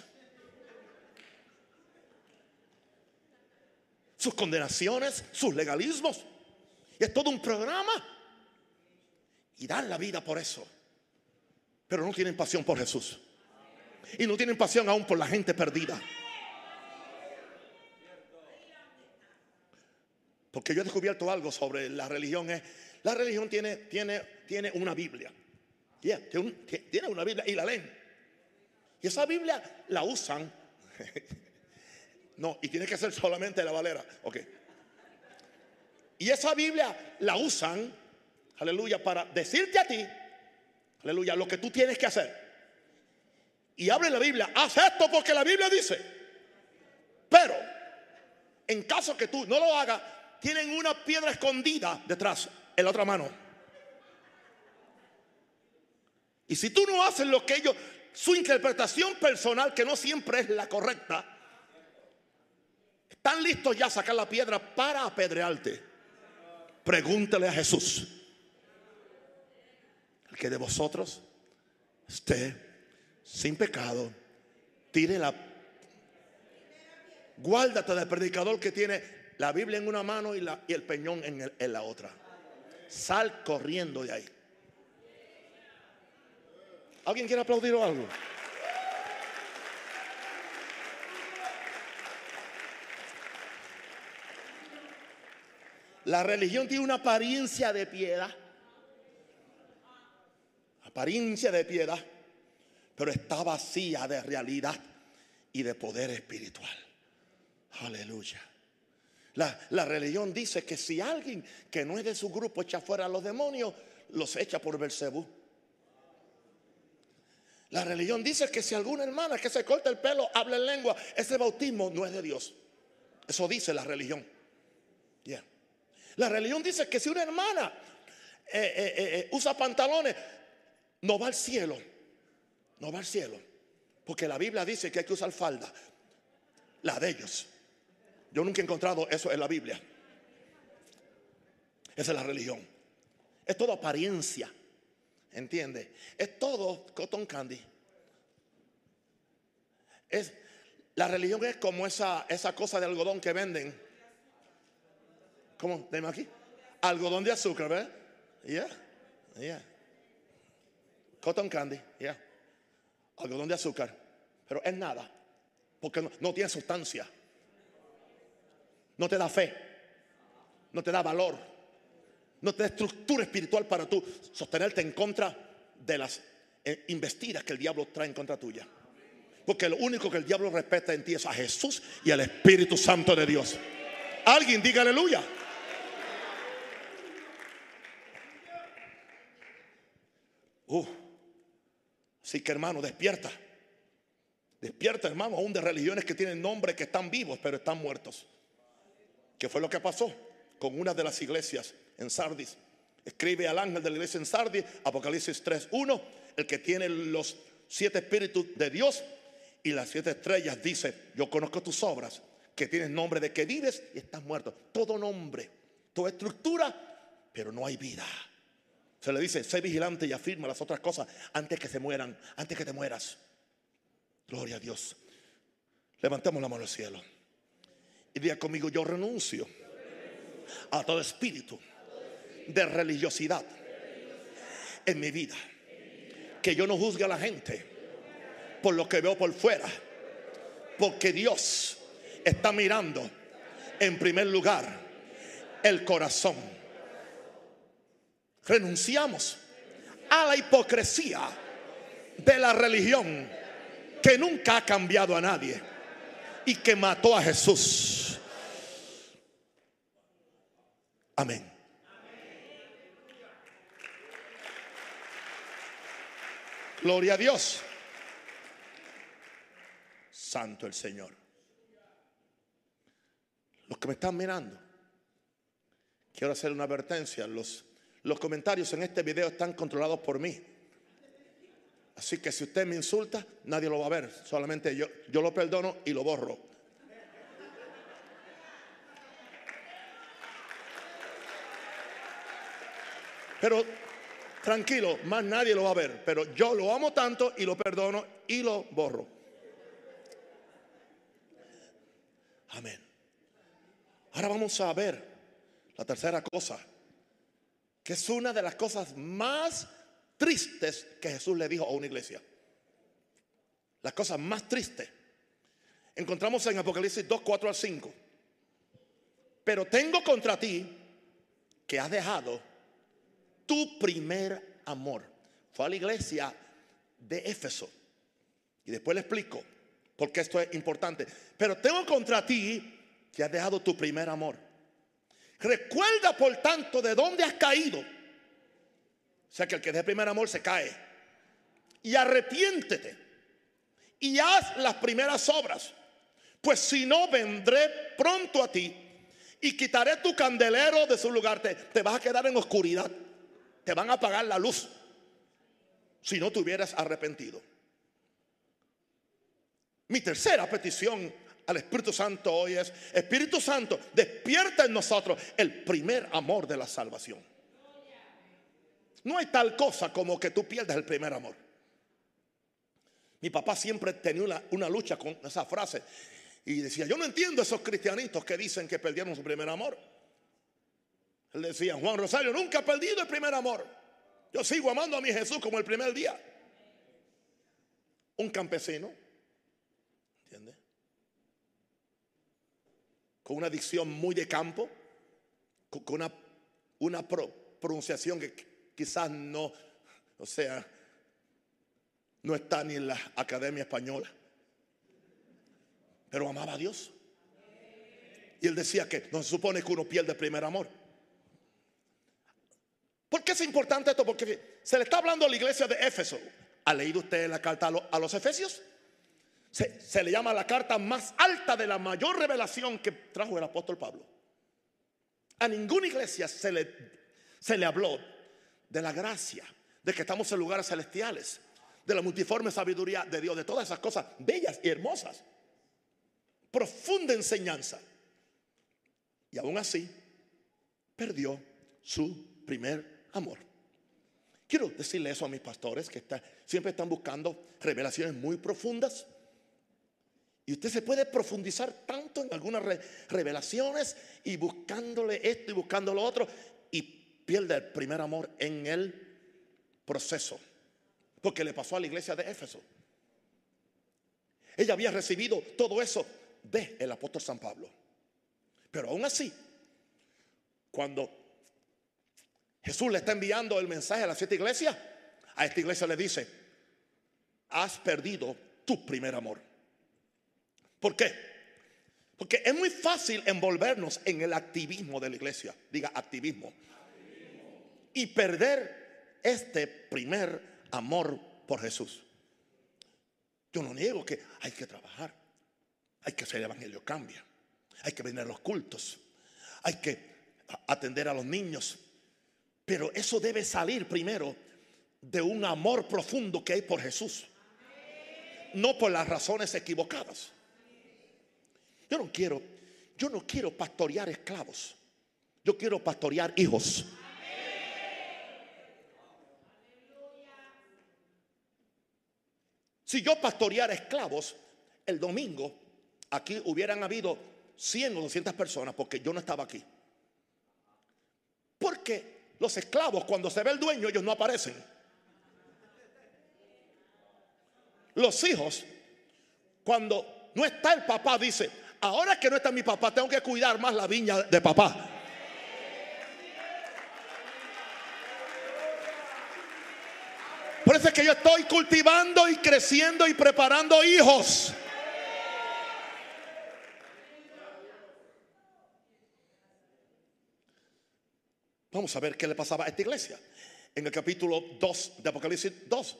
Sus condenaciones, sus legalismos. Es todo un programa. Y dan la vida por eso. Pero no tienen pasión por Jesús y no tienen pasión aún por la gente perdida. Porque yo he descubierto algo sobre la religión. Es, la religión tiene, tiene, tiene una Biblia. tiene una Biblia y la leen. Y esa Biblia la usan. no, y tiene que ser solamente la valera. Ok. Y esa Biblia la usan, aleluya, para decirte a ti, aleluya, lo que tú tienes que hacer y abre la Biblia, haz esto porque la Biblia dice. Pero, en caso que tú no lo hagas, tienen una piedra escondida detrás, en la otra mano. Y si tú no haces lo que ellos, su interpretación personal, que no siempre es la correcta, están listos ya a sacar la piedra para apedrearte. Pregúntale a Jesús. El que de vosotros esté sin pecado, tire la... Guárdate del predicador que tiene la Biblia en una mano y, el peñón en, en la otra. Sal corriendo de ahí. ¿Alguien quiere aplaudir o algo? La religión tiene una apariencia de piedad. Apariencia de piedad pero está vacía de realidad y de poder espiritual. Aleluya. La, religión dice que si alguien que no es de su grupo echa fuera a los demonios, los echa por Belcebú. La religión dice que si alguna hermana que se corta el pelo habla en lengua, ese bautismo no es de Dios. Eso dice la religión. La religión dice que si una hermana eh, eh, eh, usa pantalones, no va al cielo no va al cielo. Porque la Biblia dice que hay que usar falda. La de ellos. Yo nunca he encontrado eso en la Biblia. Esa es la religión. Es todo apariencia. ¿Entiende? Es todo cotton candy. Es, la religión es como esa, cosa de algodón que venden. ¿Cómo? Dime aquí. Algodón de azúcar, ¿verdad? Yeah. Yeah. Cotton candy. Yeah algodón de azúcar, pero es nada, porque no, tiene sustancia, no te da fe, no te da valor, no te da estructura espiritual para tú sostenerte en contra de las eh, investidas que el diablo trae en contra tuya. Porque lo único que el diablo respeta en ti es a Jesús y al Espíritu Santo de Dios. Alguien diga aleluya. Uh. Así que hermano, despierta. Despierta, hermano, aún de religiones que tienen nombres que están vivos, pero están muertos. ¿Qué fue lo que pasó con una de las iglesias en Sardis? Escribe al ángel de la iglesia en Sardis, Apocalipsis 3.1, el que tiene los siete espíritus de Dios y las siete estrellas, dice, yo conozco tus obras, que tienes nombre de que vives y estás muerto. Todo nombre, toda estructura, pero no hay vida. Se le dice, sé vigilante y afirma las otras cosas antes que se mueran, antes que te mueras. Gloria a Dios. Levantemos la mano al cielo. Y diga conmigo, yo renuncio a todo espíritu de religiosidad en mi vida. Que yo no juzgue a la gente por lo que veo por fuera. Porque Dios está mirando en primer lugar el corazón. Renunciamos a la hipocresía de la religión que nunca ha cambiado a nadie y que mató a Jesús. Amén. Gloria a Dios. Santo el Señor. Los que me están mirando, quiero hacer una advertencia. Los, los comentarios en este video están controlados por mí. Así que si usted me insulta, nadie lo va a ver. Solamente yo, yo lo perdono y lo borro. Pero tranquilo, más nadie lo va a ver. Pero yo lo amo tanto y lo perdono y lo borro. Amén. Ahora vamos a ver la tercera cosa, que es una de las cosas más tristes que Jesús le dijo a una iglesia. Las cosas más tristes. Encontramos en Apocalipsis 2, 4 al 5. Pero tengo contra ti que has dejado tu primer amor. Fue a la iglesia de Éfeso. Y después le explico por qué esto es importante. Pero tengo contra ti que has dejado tu primer amor. Recuerda, por tanto, de dónde has caído. O sea que el que de primer amor se cae. Y arrepiéntete. Y haz las primeras obras. Pues si no, vendré pronto a ti y quitaré tu candelero de su lugar. Te, te vas a quedar en oscuridad te van a apagar la luz si no te hubieras arrepentido. Mi tercera petición al Espíritu Santo hoy es, Espíritu Santo, despierta en nosotros el primer amor de la salvación. No hay tal cosa como que tú pierdas el primer amor. Mi papá siempre tenía una, una, lucha con esa frase y decía, yo no entiendo esos cristianitos que dicen que perdieron su primer amor. Él decía, Juan Rosario, nunca ha perdido el primer amor. Yo sigo amando a mi Jesús como el primer día. Un campesino, ¿entiende? Con una dicción muy de campo, con una, una pronunciación que quizás no, o sea, no está ni en la Academia Española, pero amaba a Dios. Y él decía que no se supone que uno pierde el primer amor. ¿Por qué es importante esto? Porque se le está hablando a la iglesia de Éfeso. ¿Ha leído usted la carta a los, Efesios? Se, le llama la carta más alta de la mayor revelación que trajo el apóstol Pablo. A ninguna iglesia se le, se le habló de la gracia, de que estamos en lugares celestiales, de la multiforme sabiduría de Dios, de todas esas cosas bellas y hermosas. Profunda enseñanza. Y aún así, perdió su primer amor. Quiero decirle eso a mis pastores que siempre están buscando revelaciones muy profundas. Y usted se puede profundizar tanto en algunas revelaciones y buscándole esto y buscando lo otro y pierde el primer amor en el proceso. Porque le pasó a la iglesia de Éfeso. Ella había recibido todo eso de el apóstol San Pablo. Pero aún así, cuando Jesús le está enviando el mensaje a las siete iglesias. A esta iglesia le dice, has perdido tu primer amor. ¿Por qué? Porque es muy fácil envolvernos en el activismo de la iglesia. Diga activismo. Y perder este primer amor por Jesús. Yo no niego que hay que trabajar, hay que hacer el evangelio cambia, hay que venir a los cultos, hay que atender a los niños, pero eso debe salir primero de un amor profundo que hay por Jesús, no por las razones equivocadas. Yo no quiero, yo no quiero pastorear esclavos. Yo quiero pastorear hijos. Si yo pastoreara esclavos, el domingo aquí hubieran habido 100 o 200 personas porque yo no estaba aquí. Porque los esclavos, cuando se ve el dueño, ellos no aparecen. Los hijos, cuando no está el papá, dice, ahora que no está mi papá, tengo que cuidar más la viña de papá. Por eso es que yo estoy cultivando y creciendo y preparando hijos. Vamos a ver qué le pasaba a esta iglesia. En el capítulo 2 de Apocalipsis 2.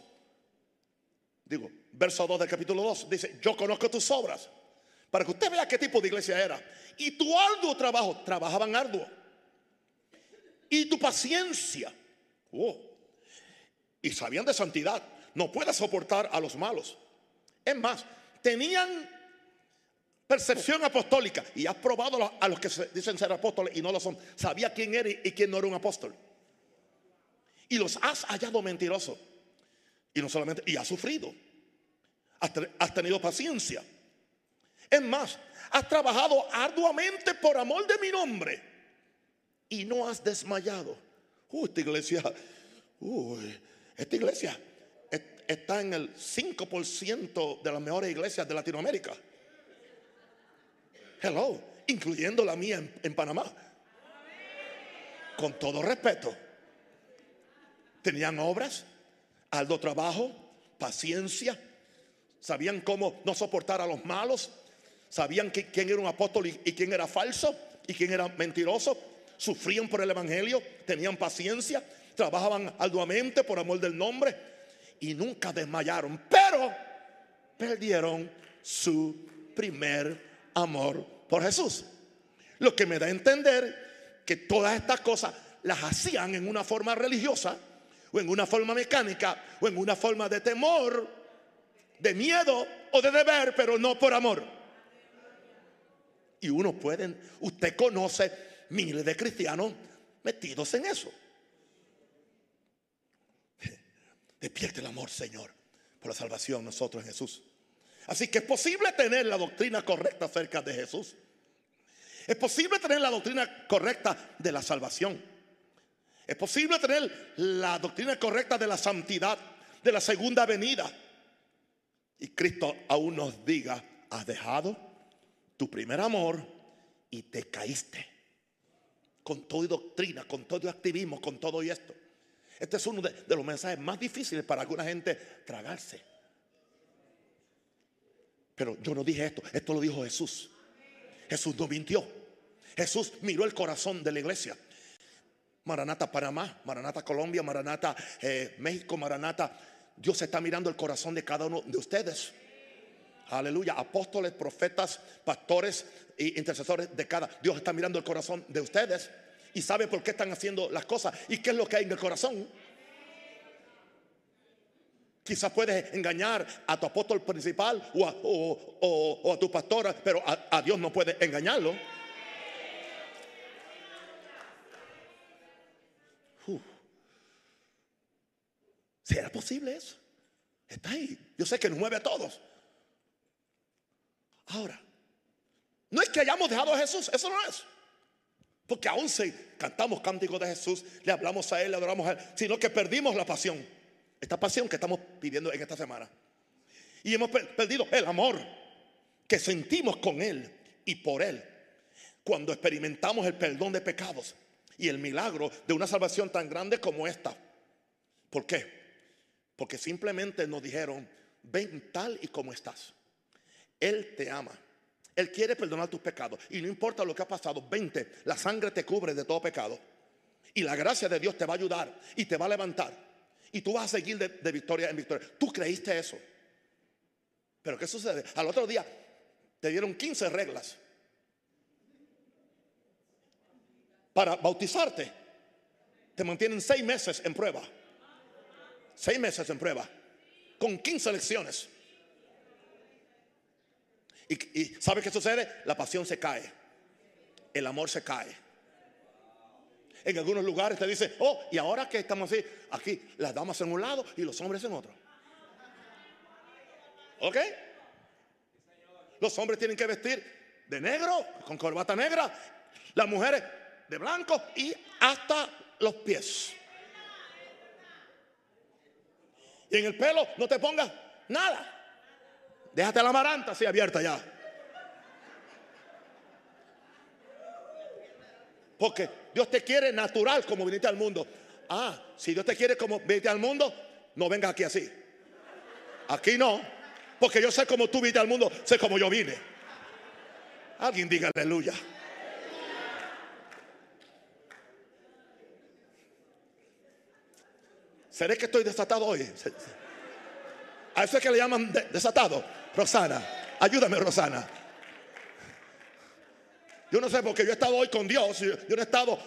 Digo, verso 2 del capítulo 2. Dice, yo conozco tus obras. Para que usted vea qué tipo de iglesia era. Y tu arduo trabajo, trabajaban arduo. Y tu paciencia. Oh, y sabían de santidad. No puede soportar a los malos. Es más, tenían percepción apostólica y has probado a los que dicen ser apóstoles y no lo son. Sabía quién era y quién no era un apóstol. Y los has hallado mentirosos. Y no solamente, y has sufrido. Has, tenido paciencia. Es más, has trabajado arduamente por amor de mi nombre y no has desmayado. Uh, esta iglesia, esta iglesia está en el 5% de las mejores iglesias de Latinoamérica. Hello, incluyendo la mía en, Panamá. Con todo respeto. Tenían obras, alto trabajo, paciencia. Sabían cómo no soportar a los malos. Sabían quién era un apóstol y quién era falso y quién era mentiroso. Sufrían por el evangelio, tenían paciencia trabajaban arduamente por amor del nombre y nunca desmayaron, pero perdieron su primer amor por Jesús. Lo que me da a entender que todas estas cosas las hacían en una forma religiosa o en una forma mecánica o en una forma de temor, de miedo o de deber, pero no por amor. Y uno puede, usted conoce miles de cristianos metidos en eso. Despierte el amor, Señor, por la salvación nosotros en Jesús. Así que es posible tener la doctrina correcta acerca de Jesús. Es posible tener la doctrina correcta de la salvación. Es posible tener la doctrina correcta de la santidad, de la segunda venida. Y Cristo aún nos diga, has dejado tu primer amor y te caíste. Con todo doctrina, con todo activismo, con todo y esto. Este es uno de, los mensajes más difíciles para alguna gente tragarse. Pero yo no dije esto, esto lo dijo Jesús. Jesús no mintió. Jesús miró el corazón de la iglesia. Maranata Panamá, Maranata Colombia, Maranata eh, México, Maranata. Dios está mirando el corazón de cada uno de ustedes. Aleluya. Apóstoles, profetas, pastores e intercesores de cada. Dios está mirando el corazón de ustedes y sabe por qué están haciendo las cosas y qué es lo que hay en el corazón. Quizás puedes engañar a tu apóstol principal o a, tu pastora, pero a, Dios no puedes engañarlo. ¿Será posible eso? Está ahí. Yo sé que nos mueve a todos. Ahora, no es que hayamos dejado a Jesús, eso no es. Porque aún si cantamos cánticos de Jesús, le hablamos a Él, le adoramos a Él, sino que perdimos la pasión. Esta pasión que estamos pidiendo en esta semana. Y hemos perdido el amor que sentimos con Él y por Él. Cuando experimentamos el perdón de pecados y el milagro de una salvación tan grande como esta. ¿Por qué? Porque simplemente nos dijeron, ven tal y como estás. Él te ama. Él quiere perdonar tus pecados. Y no importa lo que ha pasado, 20, la sangre te cubre de todo pecado. Y la gracia de Dios te va a ayudar y te va a levantar. Y tú vas a seguir de, victoria en victoria. ¿Tú creíste eso? Pero ¿qué sucede? Al otro día te dieron 15 reglas para bautizarte. Te mantienen seis meses en prueba. Seis meses en prueba. Con 15 lecciones. Y, y ¿sabe qué sucede? La pasión se cae. El amor se cae. En algunos lugares te dicen, oh, y ahora que estamos así, aquí las damas en un lado y los hombres en otro. ¿Ok? Los hombres tienen que vestir de negro, con corbata negra. Las mujeres de blanco y hasta los pies. Y en el pelo no te pongas nada. Déjate la maranta así abierta ya. Porque Dios te quiere natural como viniste al mundo. Ah, si Dios te quiere como viniste al mundo, no vengas aquí así. Aquí no. Porque yo sé como tú viniste al mundo, sé como yo vine. Alguien diga aleluya. ¿Seré que estoy desatado hoy? A eso es que le llaman desatado. Rosana, ayúdame, Rosana. Yo no sé porque yo he estado hoy con Dios. Yo, no he estado,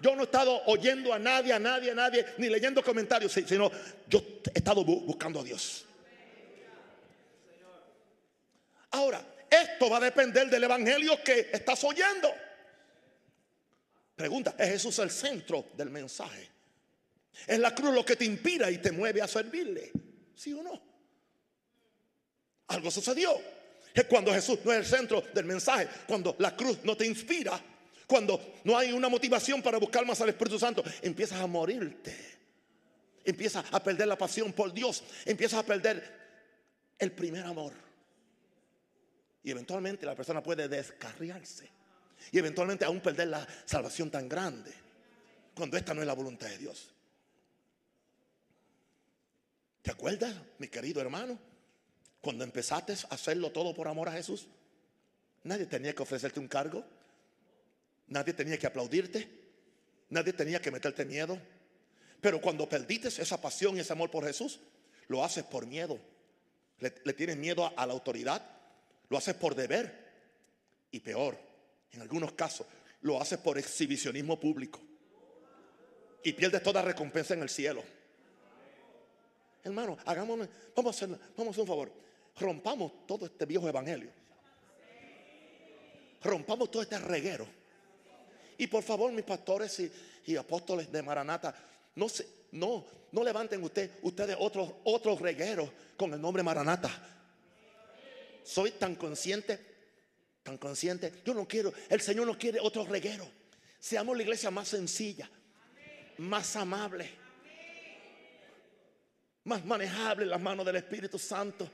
yo no he estado oyendo a nadie, a nadie, a nadie, ni leyendo comentarios, sino yo he estado buscando a Dios. Ahora, esto va a depender del evangelio que estás oyendo. Pregunta, ¿es Jesús el centro del mensaje? ¿Es la cruz lo que te inspira y te mueve a servirle? ¿Sí o no? Algo sucedió. Es cuando Jesús no es el centro del mensaje, cuando la cruz no te inspira, cuando no hay una motivación para buscar más al Espíritu Santo, empiezas a morirte. Empiezas a perder la pasión por Dios, empiezas a perder el primer amor. Y eventualmente la persona puede descarriarse. Y eventualmente aún perder la salvación tan grande. Cuando esta no es la voluntad de Dios. ¿Te acuerdas, mi querido hermano? Cuando empezaste a hacerlo todo por amor a Jesús. Nadie tenía que ofrecerte un cargo. Nadie tenía que aplaudirte. Nadie tenía que meterte miedo. Pero cuando perdiste esa pasión y ese amor por Jesús, lo haces por miedo. Le, tienes miedo a la autoridad. Lo haces por deber. Y peor, en algunos casos, lo haces por exhibicionismo público. Y pierdes toda recompensa en el cielo. Hermano, hagamos, vamos a hacer, vamos a hacer un favor. Rompamos todo este viejo evangelio. Rompamos todo este reguero. Y por favor, mis pastores y, apóstoles de Maranata, no, se, no, no levanten usted, ustedes otros, otros regueros con el nombre Maranata. Soy tan consciente, tan consciente. Yo no quiero, el Señor no quiere otro reguero. Seamos la iglesia más sencilla, más amable, más manejable en las manos del Espíritu Santo.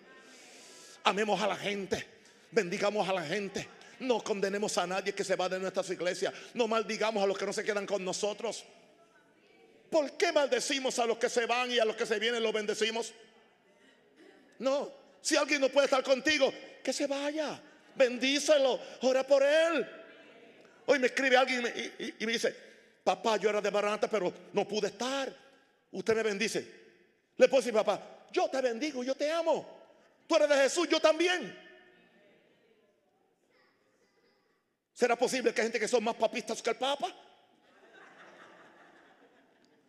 Amemos a la gente, bendigamos a la gente. No condenemos a nadie que se va de nuestras iglesias. No maldigamos a los que no se quedan con nosotros. ¿Por qué maldecimos a los que se van y a los que se vienen los bendecimos? No, si alguien no puede estar contigo, que se vaya. Bendícelo, ora por él. Hoy me escribe alguien y, me dice, papá, yo era de Maranata, pero no pude estar. Usted me bendice. Le puedo decir, papá, yo te bendigo, yo te amo. Tú eres de Jesús, yo también. ¿Será posible que hay gente que son más papistas que el Papa?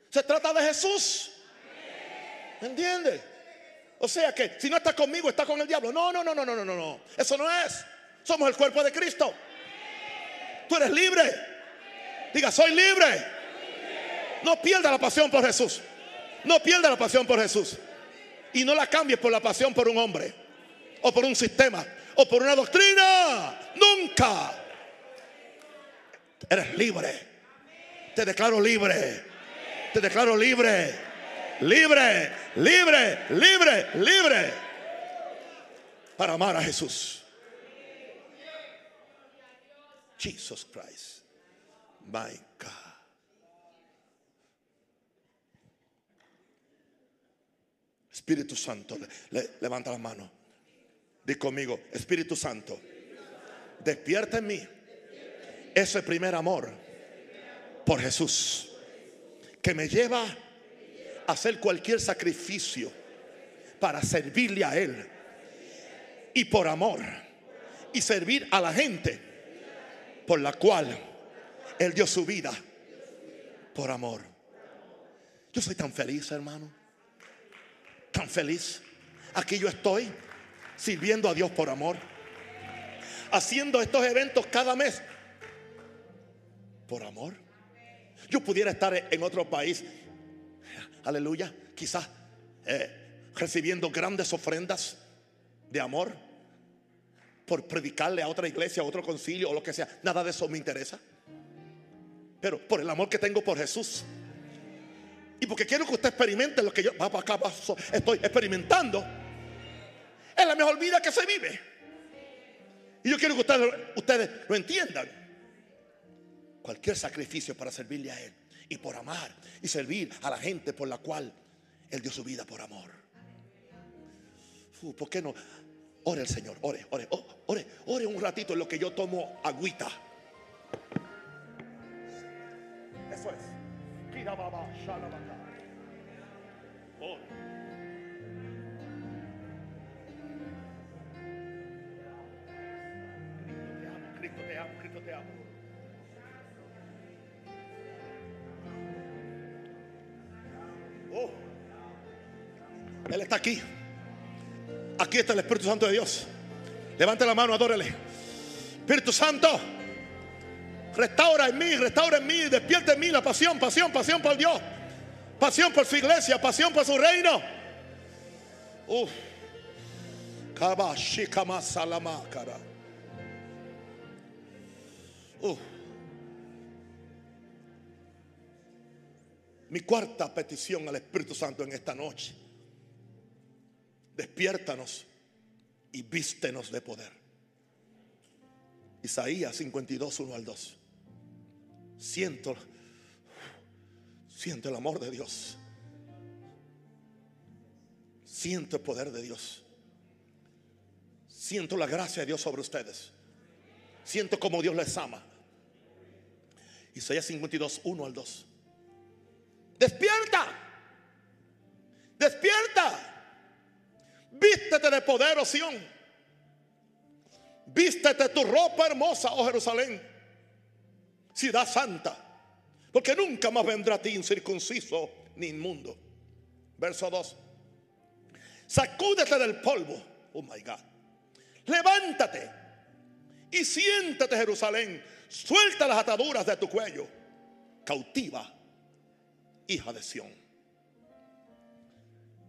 Se trata de Jesús. ¿Me entiendes? O sea que si no está conmigo, está con el diablo. No, no, no, no, no, no, no. Eso no es. Somos el cuerpo de Cristo. Tú eres libre. Diga, soy libre. No pierda la pasión por Jesús. No pierda la pasión por Jesús. Y no la cambies por la pasión por un hombre. O por un sistema. O por una doctrina. Nunca. Eres libre. Te declaro libre. Te declaro libre libre, libre, libre, libre para amar a Jesús. Jesus Christ, my God. Espíritu Santo, levanta la mano. Di conmigo, Espíritu Santo, despierta en mí ese primer amor por Jesús que me lleva hacer cualquier sacrificio para servirle a Él y por amor. Y servir a la gente por la cual Él dio su vida por amor. Yo soy tan feliz, hermano. Tan feliz. Aquí yo estoy sirviendo a Dios por amor. Haciendo estos eventos cada mes por amor. Yo pudiera estar en otro país, aleluya, quizás eh, recibiendo grandes ofrendas de amor por predicarle a otra iglesia, a otro concilio o lo que sea. Nada de eso me interesa. Pero por el amor que tengo por Jesús. Y porque quiero que usted experimente lo que yo acá, estoy experimentando. Es la mejor vida que se vive. Y yo quiero que ustedes, lo entiendan. Cualquier sacrificio para servirle a Él. Y por amar y servir a la gente por la cual Él dio su vida por amor. ¿Por qué no? Ore el Señor, ore, ore, oh, ore, ore un ratito en lo que yo tomo agüita. Eso es. Ore. Cristo te amo, Cristo te amo. Oh, Él está aquí. Aquí está el Espíritu Santo de Dios. Levante la mano, adórele. Espíritu Santo, restaura en mí, restaura en mí, despierta en mí la pasión, pasión, pasión por Dios. Pasión por su iglesia, pasión por su reino. Uf. Mi cuarta petición al Espíritu Santo en esta noche despiértanos y vístenos de poder. Isaías 52, 1 al 2. Siento, siento el amor de Dios. Siento el poder de Dios. Siento la gracia de Dios sobre ustedes. Siento como Dios les ama. Isaías 52, 1 al 2. Despierta. Despierta. Vístete de poder, Sión. Vístete tu ropa hermosa, oh Jerusalén. Ciudad santa. Porque nunca más vendrá a ti incircunciso ni inmundo. Verso 2. Sacúdete del polvo. Oh my God. Levántate y siéntate, Jerusalén. Suelta las ataduras de tu cuello. Cautiva, hija de Sión.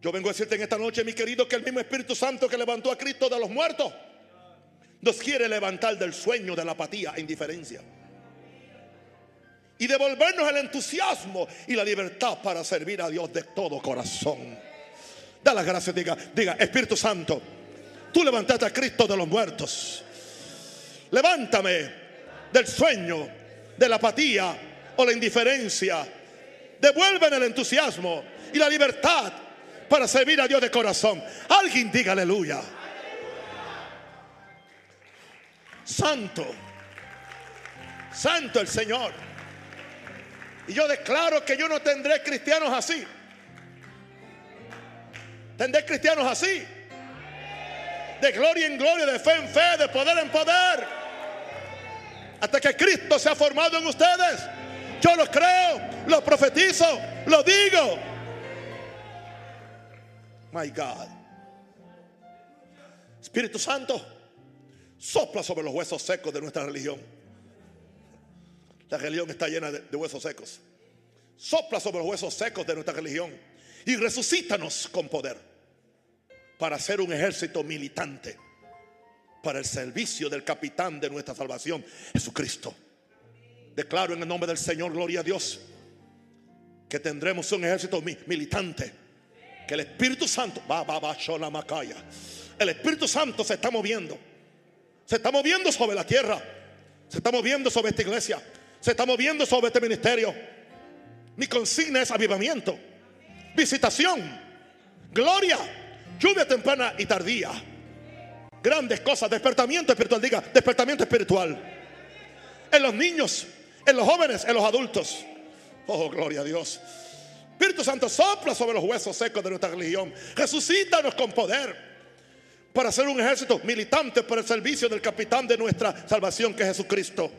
Yo vengo a decirte en esta noche, mi querido, que el mismo Espíritu Santo que levantó a Cristo de los muertos nos quiere levantar del sueño de la apatía e indiferencia. Y devolvernos el entusiasmo y la libertad para servir a Dios de todo corazón. Da las gracias, diga, diga, Espíritu Santo, tú levantaste a Cristo de los muertos. Levántame del sueño, de la apatía o la indiferencia. Devuélveme el entusiasmo y la libertad para servir a Dios de corazón. Alguien diga aleluya. Santo, santo el Señor. Y yo declaro que yo no tendré cristianos así. Tendré cristianos así. De gloria en gloria, de fe en fe, de poder en poder. Hasta que Cristo se ha formado en ustedes. Yo lo creo, lo profetizo, lo digo. My God. Espíritu Santo, sopla sobre los huesos secos de nuestra religión. La religión está llena de, huesos secos. Sopla sobre los huesos secos de nuestra religión y resucítanos con poder para ser un ejército militante para el servicio del capitán de nuestra salvación, Jesucristo. Declaro en el nombre del Señor, gloria a Dios, que tendremos un ejército militante que el Espíritu Santo, va, va, va, macaya. El Espíritu Santo se está moviendo. Se está moviendo sobre la tierra. Se está moviendo sobre esta iglesia. Se está moviendo sobre este ministerio. Mi consigna es avivamiento, visitación, gloria, lluvia temprana y tardía. Grandes cosas, despertamiento espiritual, diga, despertamiento espiritual. En los niños, en los jóvenes, en los adultos. Oh, gloria a Dios. Espíritu Santo sopla sobre los huesos secos de nuestra religión. Resucítanos con poder para ser un ejército militante para el servicio del capitán de nuestra salvación que es Jesucristo.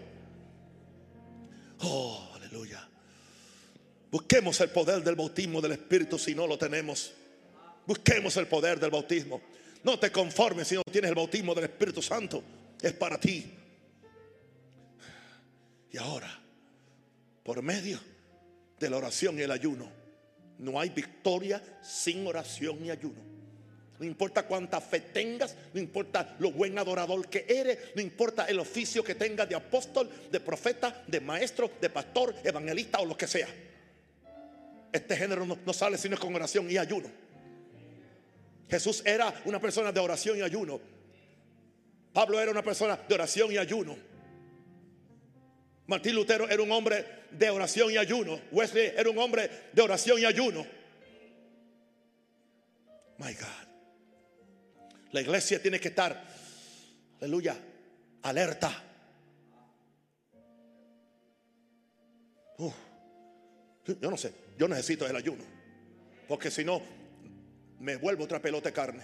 Oh, aleluya. Busquemos el poder del bautismo del Espíritu si no lo tenemos. Busquemos el poder del bautismo. No te conformes si no tienes el bautismo del Espíritu Santo. Es para ti. Y ahora, por medio de la oración y el ayuno, no hay victoria sin oración y ayuno. No importa cuánta fe tengas, no importa lo buen adorador que eres, no importa el oficio que tengas de apóstol, de profeta, de maestro, de pastor, evangelista o lo que sea. Este género no, no sale sino con oración y ayuno. Jesús era una persona de oración y ayuno. Pablo era una persona de oración y ayuno. Martín Lutero era un hombre de oración y ayuno. Wesley era un hombre de oración y ayuno. My God. La iglesia tiene que estar, aleluya, alerta. Yo no sé, yo necesito el ayuno. Porque si no, me vuelvo otra pelota de carne.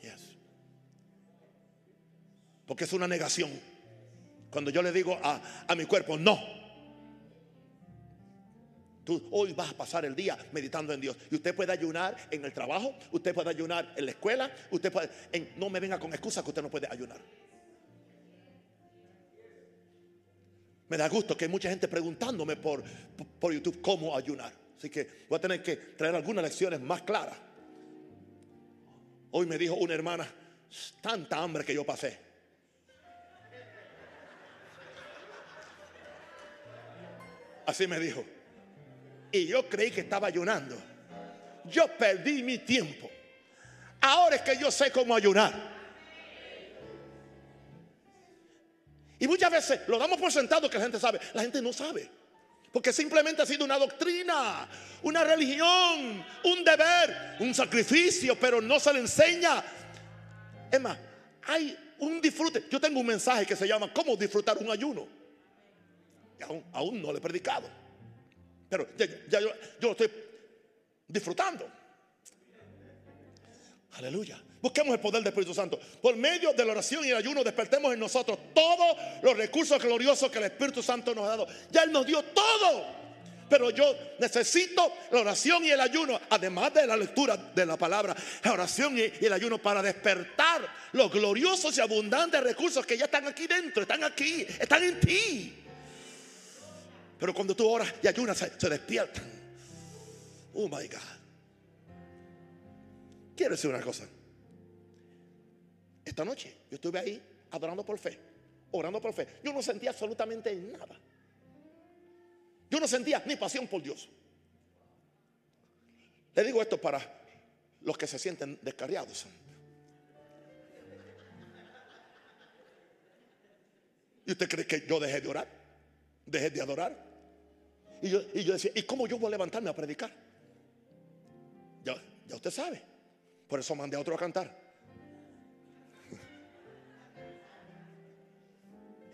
Yes. Porque es una negación. Cuando yo le digo a, a mi cuerpo, no. Tú hoy vas a pasar el día meditando en Dios. Y usted puede ayunar en el trabajo, usted puede ayunar en la escuela, usted puede... no me venga con excusas que usted no puede ayunar. Me da gusto que hay mucha gente preguntándome por, por YouTube cómo ayunar. Así que voy a tener que traer algunas lecciones más claras. Hoy me dijo una hermana, tanta hambre que yo pasé. Así me dijo. Y yo creí que estaba ayunando. Yo perdí mi tiempo. Ahora es que yo sé cómo ayunar. Y muchas veces lo damos por sentado que la gente sabe. La gente no sabe. Porque simplemente ha sido una doctrina, una religión, un deber, un sacrificio, pero no se le enseña. Es más, hay un disfrute. Yo tengo un mensaje que se llama ¿Cómo disfrutar un ayuno? aún, no lo he predicado. Pero ya, yo, yo lo estoy disfrutando. Aleluya. Busquemos el poder del Espíritu Santo. Por medio de la oración y el ayuno despertemos en nosotros todos los recursos gloriosos que el Espíritu Santo nos ha dado. Ya Él nos dio todo. Pero yo necesito la oración y el ayuno, además de la lectura de la palabra, la oración y el ayuno para despertar los gloriosos y abundantes recursos que ya están aquí dentro, están aquí, están en ti. Pero cuando tú oras y ayunas, se, se despiertan. Oh my God. Quiero decir una cosa. Esta noche yo estuve ahí adorando por fe, orando por fe. Yo no sentía absolutamente nada. Yo no sentía ni pasión por Dios. Le digo esto para los que se sienten descarriados. ¿Y usted cree que yo dejé de orar? ¿Dejé de adorar? Y yo, y yo decía, ¿y cómo yo voy a levantarme a predicar? Ya, ya usted sabe. Por eso mandé a otro a cantar.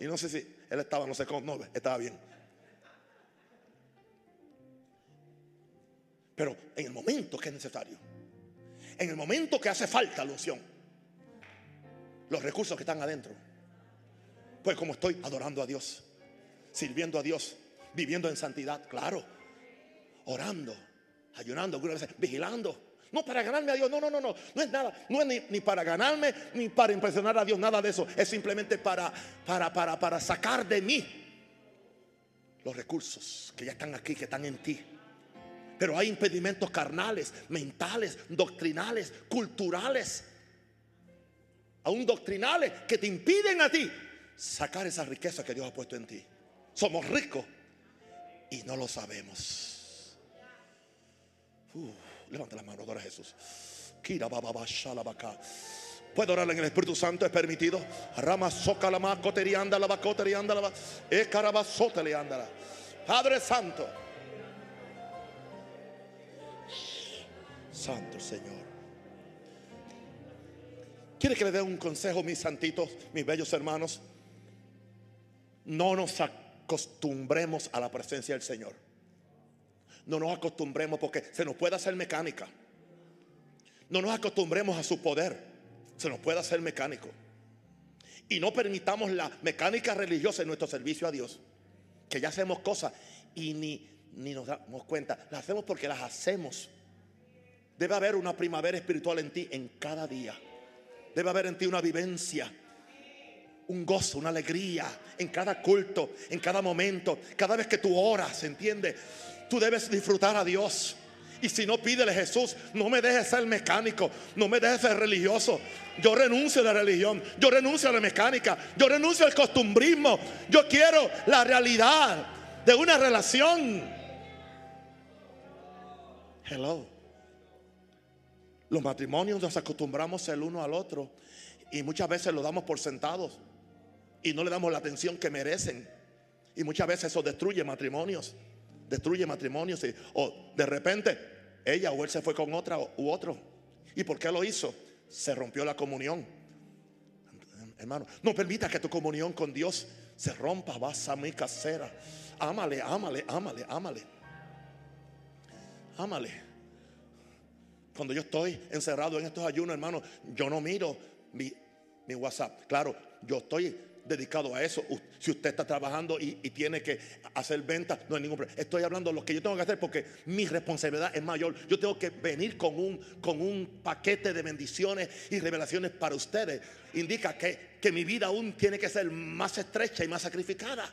Y no sé si él estaba, no sé cómo, no, estaba bien. Pero en el momento que es necesario, en el momento que hace falta la unción, los recursos que están adentro, pues como estoy adorando a Dios, sirviendo a Dios, viviendo en santidad, claro, orando, ayunando, vigilando no para ganarme a Dios, no, no, no, no. No es nada, no es ni, para ganarme ni para impresionar a Dios, nada de eso. Es simplemente para, para, para, para sacar de mí los recursos que ya están aquí, que están en ti. Pero hay impedimentos carnales, mentales, doctrinales, culturales, aún doctrinales, que te impiden a ti sacar esa riqueza que Dios ha puesto en ti. Somos ricos y no lo sabemos. Levanta la mano, adora a Jesús. Puedo orar en el Espíritu Santo, es permitido. Padre Santo. Santo Señor. ¿Quiere que le dé un consejo, mis santitos, mis bellos hermanos? No nos acostumbremos a la presencia del Señor no nos acostumbremos porque se nos puede hacer mecánica. No nos acostumbremos a su poder. Se nos puede hacer mecánico. Y no permitamos la mecánica religiosa en nuestro servicio a Dios. Que ya hacemos cosas y ni, ni nos damos cuenta. Las hacemos porque las hacemos. Debe haber una primavera espiritual en ti en cada día. Debe haber en ti una vivencia, un gozo, una alegría en cada culto, en cada momento, cada vez que tú oras, ¿entiendes? Tú debes disfrutar a Dios. Y si no, pídele Jesús, no me dejes ser mecánico, no me dejes ser religioso. Yo renuncio a la religión, yo renuncio a la mecánica, yo renuncio al costumbrismo. Yo quiero la realidad de una relación. Hello. Los matrimonios nos acostumbramos el uno al otro y muchas veces lo damos por sentados y no le damos la atención que merecen. Y muchas veces eso destruye matrimonios destruye matrimonios. o de repente ella o él se fue con otra u otro. ¿Y por qué lo hizo? Se rompió la comunión. Hermano, no permita que tu comunión con Dios se rompa. Vas a mi casera. Ámale, ámale, ámale, ámale. Ámale. Cuando yo estoy encerrado en estos ayunos, hermano, yo no miro mi, mi WhatsApp. Claro, yo estoy dedicado a eso. Si usted está trabajando y, tiene que hacer ventas, no hay ningún problema. Estoy hablando de lo que yo tengo que hacer porque mi responsabilidad es mayor. Yo tengo que venir con un, con un paquete de bendiciones y revelaciones para ustedes. Indica que, que mi vida aún tiene que ser más estrecha y más sacrificada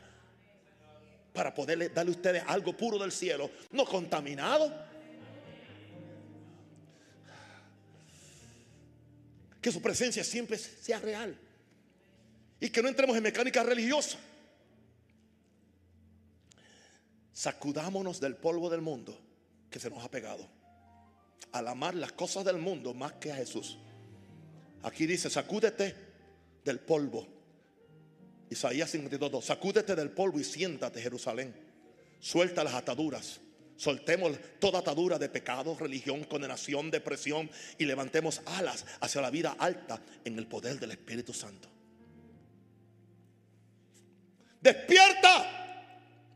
para poderle darle a ustedes algo puro del cielo, no contaminado. Que su presencia siempre sea real y que no entremos en mecánica religiosa. Sacudámonos del polvo del mundo que se nos ha pegado. Al amar las cosas del mundo más que a Jesús. Aquí dice, sacúdete del polvo. Isaías 52, sacúdete del polvo y siéntate Jerusalén. Suelta las ataduras. Soltemos toda atadura de pecado, religión, condenación, depresión y levantemos alas hacia la vida alta en el poder del Espíritu Santo. Despierta.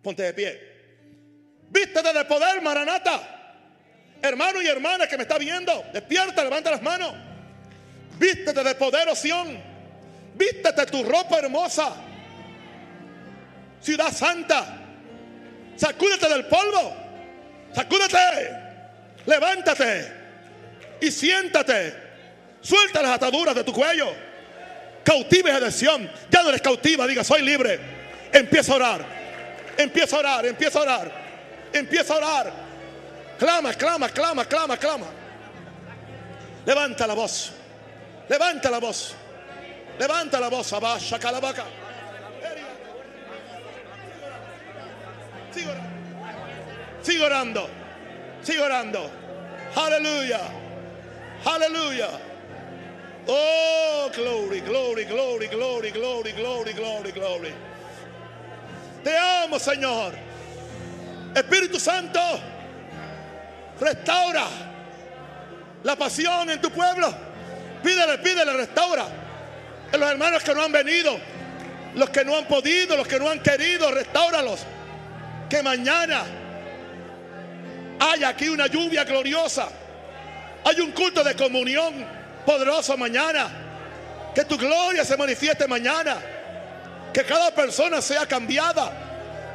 Ponte de pie. Vístete de poder, Maranata. Hermano y hermana que me está viendo, despierta, levanta las manos. Vístete de poder, Oción. Vístete tu ropa hermosa. Ciudad Santa. Sacúdete del polvo. Sacúdete. Levántate. Y siéntate. Suelta las ataduras de tu cuello. Cautiva de Sion. Ya no eres cautiva. Diga, soy libre. Empieza a orar. Empieza a orar, empieza a orar. Empieza a orar. Clama, clama, clama, clama, clama. Levanta la voz. Levanta la voz. Levanta la voz. Abasha calabaca. Orando. Sigue orando. Sigue orando. Aleluya. Aleluya. Oh, glory, glory, glory, glory, glory, glory, glory, glory. Te amo, Señor. Espíritu Santo, restaura la pasión en tu pueblo. Pídele, pídele, restaura. En los hermanos que no han venido, los que no han podido, los que no han querido, restauralos. Que mañana haya aquí una lluvia gloriosa. Hay un culto de comunión poderoso mañana. Que tu gloria se manifieste mañana. Que cada persona sea cambiada.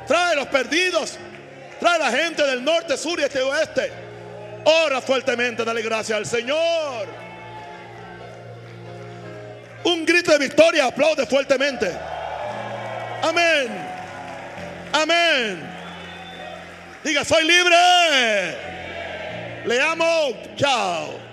Trae los perdidos. Trae la gente del norte, sur y este oeste. Ora fuertemente, dale gracias al Señor. Un grito de victoria, aplaude fuertemente. Amén. Amén. Diga, soy libre. Le amo. Chao.